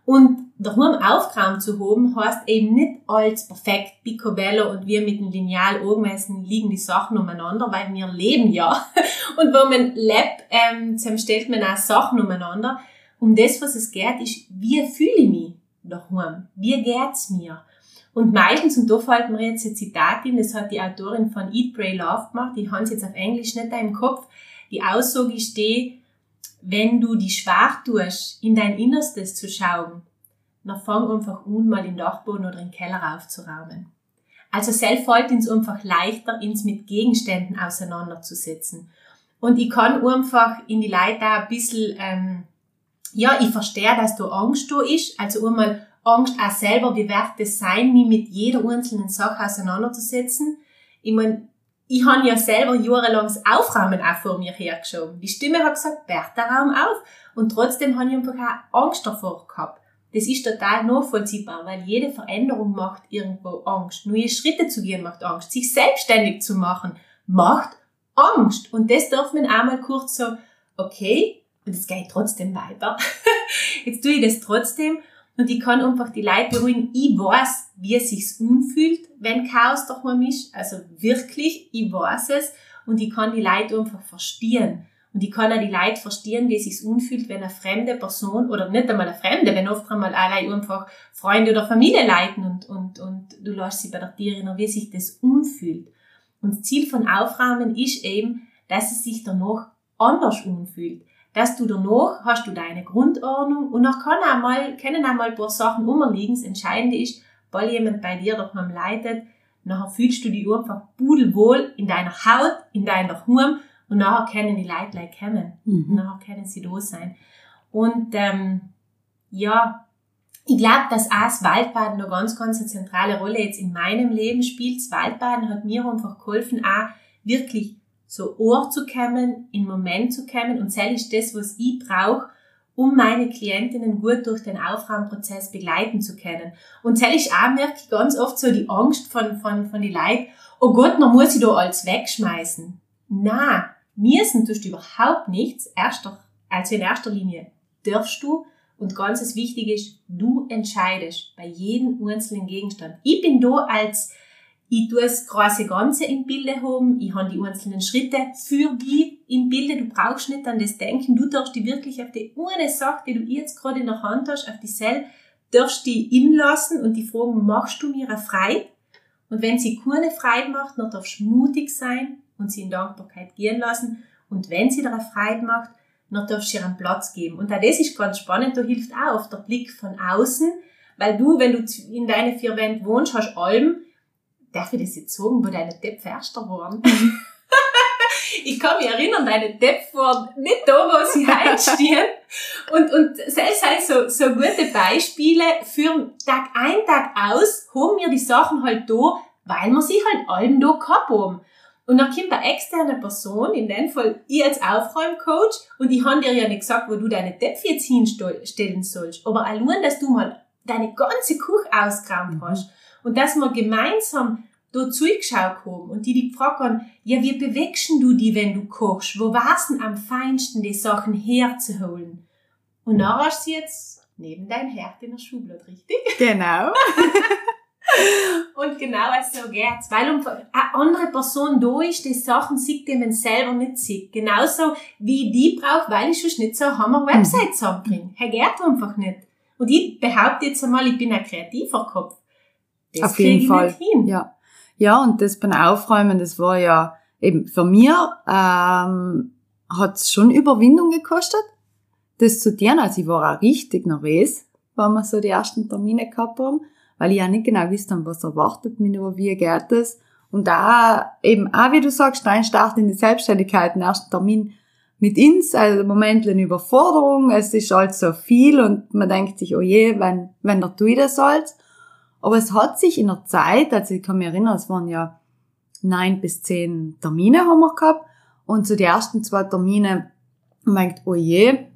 Und daheim aufgeräumt zu haben, heißt eben nicht als perfekt picobello und wir mit dem Lineal angemessen liegen die Sachen umeinander, weil wir leben ja. Und wenn man lebt, ähm, stellt man auch Sachen umeinander. Um das, was es geht, ist, wie fühle ich mich? Daheim? Wie geht's mir? Und meistens, und da fällt mir jetzt ein Zitat in, das hat die Autorin von Eat, Pray, Love gemacht, die haben es jetzt auf Englisch nicht da im Kopf, die Aussage ist die, wenn du die schwach tust, in dein Innerstes zu schauen, dann fang einfach an, mal den Dachboden oder den Keller aufzuräumen. Also selbst fällt uns einfach leichter, uns mit Gegenständen auseinanderzusetzen. Und ich kann einfach in die Leute auch ein bisschen, ähm, ja, ich verstehe, dass da Angst da ist. Also einmal Angst auch selber, wie wird es sein, mich mit jeder einzelnen Sache auseinanderzusetzen. Ich meine, ich habe ja selber jahrelang das Aufräumen auch vor mir hergeschoben. Die Stimme hat gesagt, Bertha, Raum auf. Und trotzdem habe ich einfach auch Angst davor gehabt. Das ist total nachvollziehbar, weil jede Veränderung macht irgendwo Angst. Neue Schritte zu gehen macht Angst. Sich selbstständig zu machen macht Angst. Und das darf man einmal kurz so, okay, und es geht trotzdem weiter. Jetzt tue ich das trotzdem und ich kann einfach die Leute beruhigen. Ich weiß, wie es sich anfühlt, wenn Chaos doch mal ist. Also wirklich, ich weiß es. Und ich kann die Leute einfach verstehen. Und ich kann auch die Leute verstehen, wie es sich anfühlt, wenn eine fremde Person, oder nicht einmal eine fremde, wenn oft einmal alle einfach Freunde oder Familie leiten und, und, und du lässt sie bei der Tierin, wie sich das anfühlt. Und das Ziel von Aufräumen ist eben, dass es sich danach anders anfühlt. Dass du danach hast du deine Grundordnung und dann kann auch mal, können auch mal ein paar Sachen umliegen. Das Entscheidende ist, weil jemand bei dir daheim leidet, nachher fühlst du dich einfach pudelwohl in deiner Haut, in deiner Home und nachher können die Leute like kommen. Mhm. nachher können sie da sein. Und ähm, ja, ich glaube, dass auch das Waldbaden eine ganz, ganz eine zentrale Rolle jetzt in meinem Leben spielt. Das Waldbaden hat mir einfach geholfen, auch wirklich so Ohr zu kommen, in Moment zu kommen und das ist das, was ich brauche, um meine Klientinnen gut durch den Aufräumprozess begleiten zu können. Und das ist auch, merke ich ganz oft so die Angst von, von, von die Leuten, oh Gott, man muss ich da alles wegschmeißen. Na, müssen tust du überhaupt nichts. Erster, also in erster Linie darfst du und ganz wichtig ist, du entscheidest bei jedem einzelnen Gegenstand. Ich bin da als, ich tue das große Ganze im Bilde haben, ich habe die einzelnen Schritte für die im Bilde, du brauchst nicht an das denken, du darfst die wirklich auf die eine Sache, die du jetzt gerade in der Hand hast, auf die Cell, darfst die inlassen und die fragen, machst du mir eine Freude? Und wenn sie keine Freude macht, dann darfst du mutig sein und sie in Dankbarkeit gehen lassen. Und wenn sie dir eine Freude macht, dann darfst du ihr einen Platz geben. Und auch das ist ganz spannend, da hilft auch oft der Blick von außen, weil du, wenn du in deine vier Wänden wohnst, hast Alben, darf ich das jetzt sagen, wo deine Töpfe erster waren? ich kann mich erinnern, deine Töpfe waren nicht da, wo sie einstehen. Und, und selbst halt so, so gute Beispiele für Tag ein, Tag aus, haben wir die Sachen halt da, weil wir sie halt Alben da gehabt haben. Und dann kommt eine externe Person, in dem Fall ich als Aufräumcoach, und ich habe dir ja nicht gesagt, wo du deine Töpfe jetzt hinstellen sollst. Aber allein, dass du mal deine ganze Küche ausgeräumt mhm. hast und dass wir gemeinsam da zugeschaut haben und die dich gefragt haben, ja, wie bewegst du die, wenn du kochst? Wo warst denn am feinsten, die Sachen herzuholen? Und dann hast du jetzt neben dein Herd in der Schublade, richtig? Genau. Und genau so geht's. Weil eine andere Person da ist, die Sachen sieht, die man selber nicht sieht. Genauso wie ich die brauche, weil ich schon nicht so eine Hammer-Website mhm. zusammenbringe. Er geht einfach nicht. Und ich behaupte jetzt einmal, ich bin ein kreativer Kopf. Das Auf jeden Fall. Ja. Ja, und das beim Aufräumen, das war ja eben für mir, ähm, hat's schon Überwindung gekostet, das zu tun. Also ich war auch richtig nervös, wenn wir so die ersten Termine gehabt haben weil ich ja nicht genau wusste, was erwartet mich nur, wie geht es. Und da eben auch, wie du sagst, dein Start in die Selbstständigkeit, den ersten Termin mit uns, also im Moment eine Überforderung, es ist halt so viel und man denkt sich, oh je, wenn, wenn der tue das alles. Aber es hat sich in der Zeit, also ich kann mich erinnern, es waren ja neun bis zehn Termine haben wir gehabt und so die ersten zwei Termine, man denkt, oh je,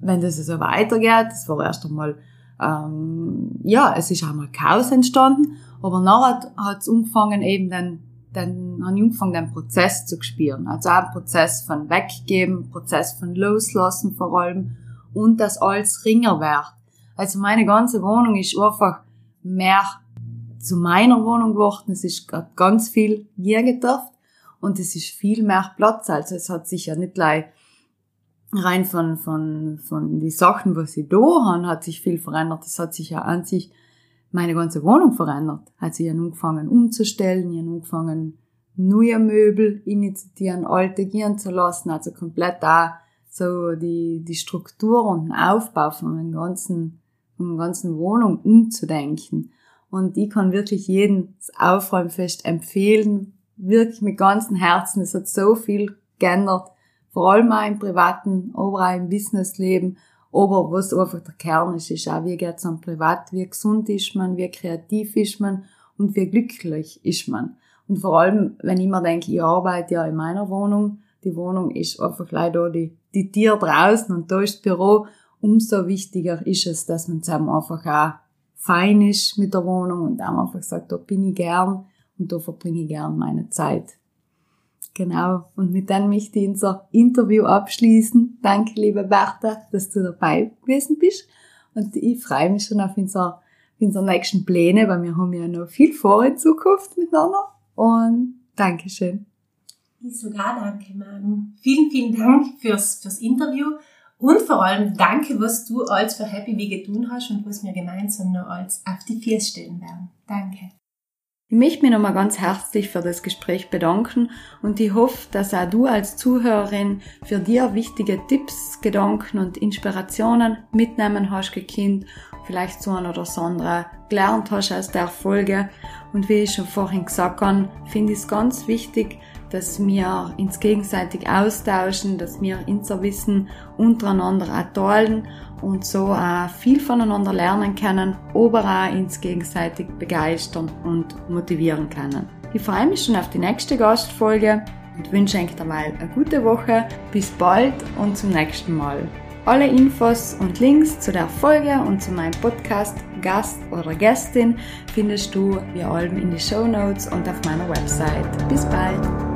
wenn das so weitergeht, das war erst einmal ähm, ja, es ist einmal Chaos entstanden, aber nachher hat es angefangen eben dann, dann habe ich angefangen, den Prozess zu spüren. Also auch ein Prozess von Weggeben, Prozess von Loslassen vor allem und das alles ringer wird. Also meine ganze Wohnung ist einfach mehr zu meiner Wohnung geworden. Es ist ganz viel hier gedacht und es ist viel mehr Platz. Also es hat sich ja nicht gleich rein von, von, von die Sachen, was ich da habe, hat sich viel verändert. Das hat sich ja an sich meine ganze Wohnung verändert. Hat sich ja angefangen umzustellen, ich angefangen neue Möbel initiieren, alte gehen zu lassen, also komplett da so die, die Struktur und den Aufbau von einer ganzen, von einer ganzen Wohnung umzudenken. Und ich kann wirklich jeden das Aufräumfest empfehlen, wirklich mit ganzem Herzen. Es hat so viel geändert, vor allem auch im privaten, aber auch im Businessleben, aber was einfach der Kern ist, ist auch, wie geht's am Privat, wie gesund ist man, wie kreativ ist man? Und wie glücklich ist man. Und vor allem, wenn ich mir denke, ich arbeite ja in meiner Wohnung, die Wohnung ist einfach leider die, die Tier draußen und da ist das Büro, umso wichtiger ist es, dass man zusammen einfach auch fein ist mit der Wohnung und auch einfach sagt, da bin ich gern und da verbringe ich gern meine Zeit. Genau. Und mit dem möchte ich unser Interview abschließen. Danke, liebe Bertha, dass du dabei gewesen bist. Und ich freue mich schon auf unsere, unsere nächsten Pläne, weil wir haben ja noch viel vor in Zukunft miteinander. Und Dankeschön. Ich sogar danke, Manu. Vielen, vielen Dank fürs, fürs Interview. Und vor allem danke, was du als für Happy Wie getan hast und was wir gemeinsam noch als auf die Vier stellen werden. Danke. Ich möchte mich nochmal ganz herzlich für das Gespräch bedanken und ich hoffe, dass auch du als Zuhörerin für dir wichtige Tipps, Gedanken und Inspirationen mitnehmen hast gekannt, vielleicht so ein oder andere gelernt hast aus der Folge. Und wie ich schon vorhin gesagt habe, finde ich es ganz wichtig, dass wir uns gegenseitig austauschen, dass wir unser Wissen untereinander auch teilen und so auch viel voneinander lernen können, aber auch uns gegenseitig begeistern und motivieren können. Ich freue mich schon auf die nächste Gastfolge und wünsche euch dabei eine gute Woche. Bis bald und zum nächsten Mal. Alle Infos und Links zu der Folge und zu meinem Podcast Gast oder Gästin findest du wie allem in die Show Notes und auf meiner Website. Bis bald!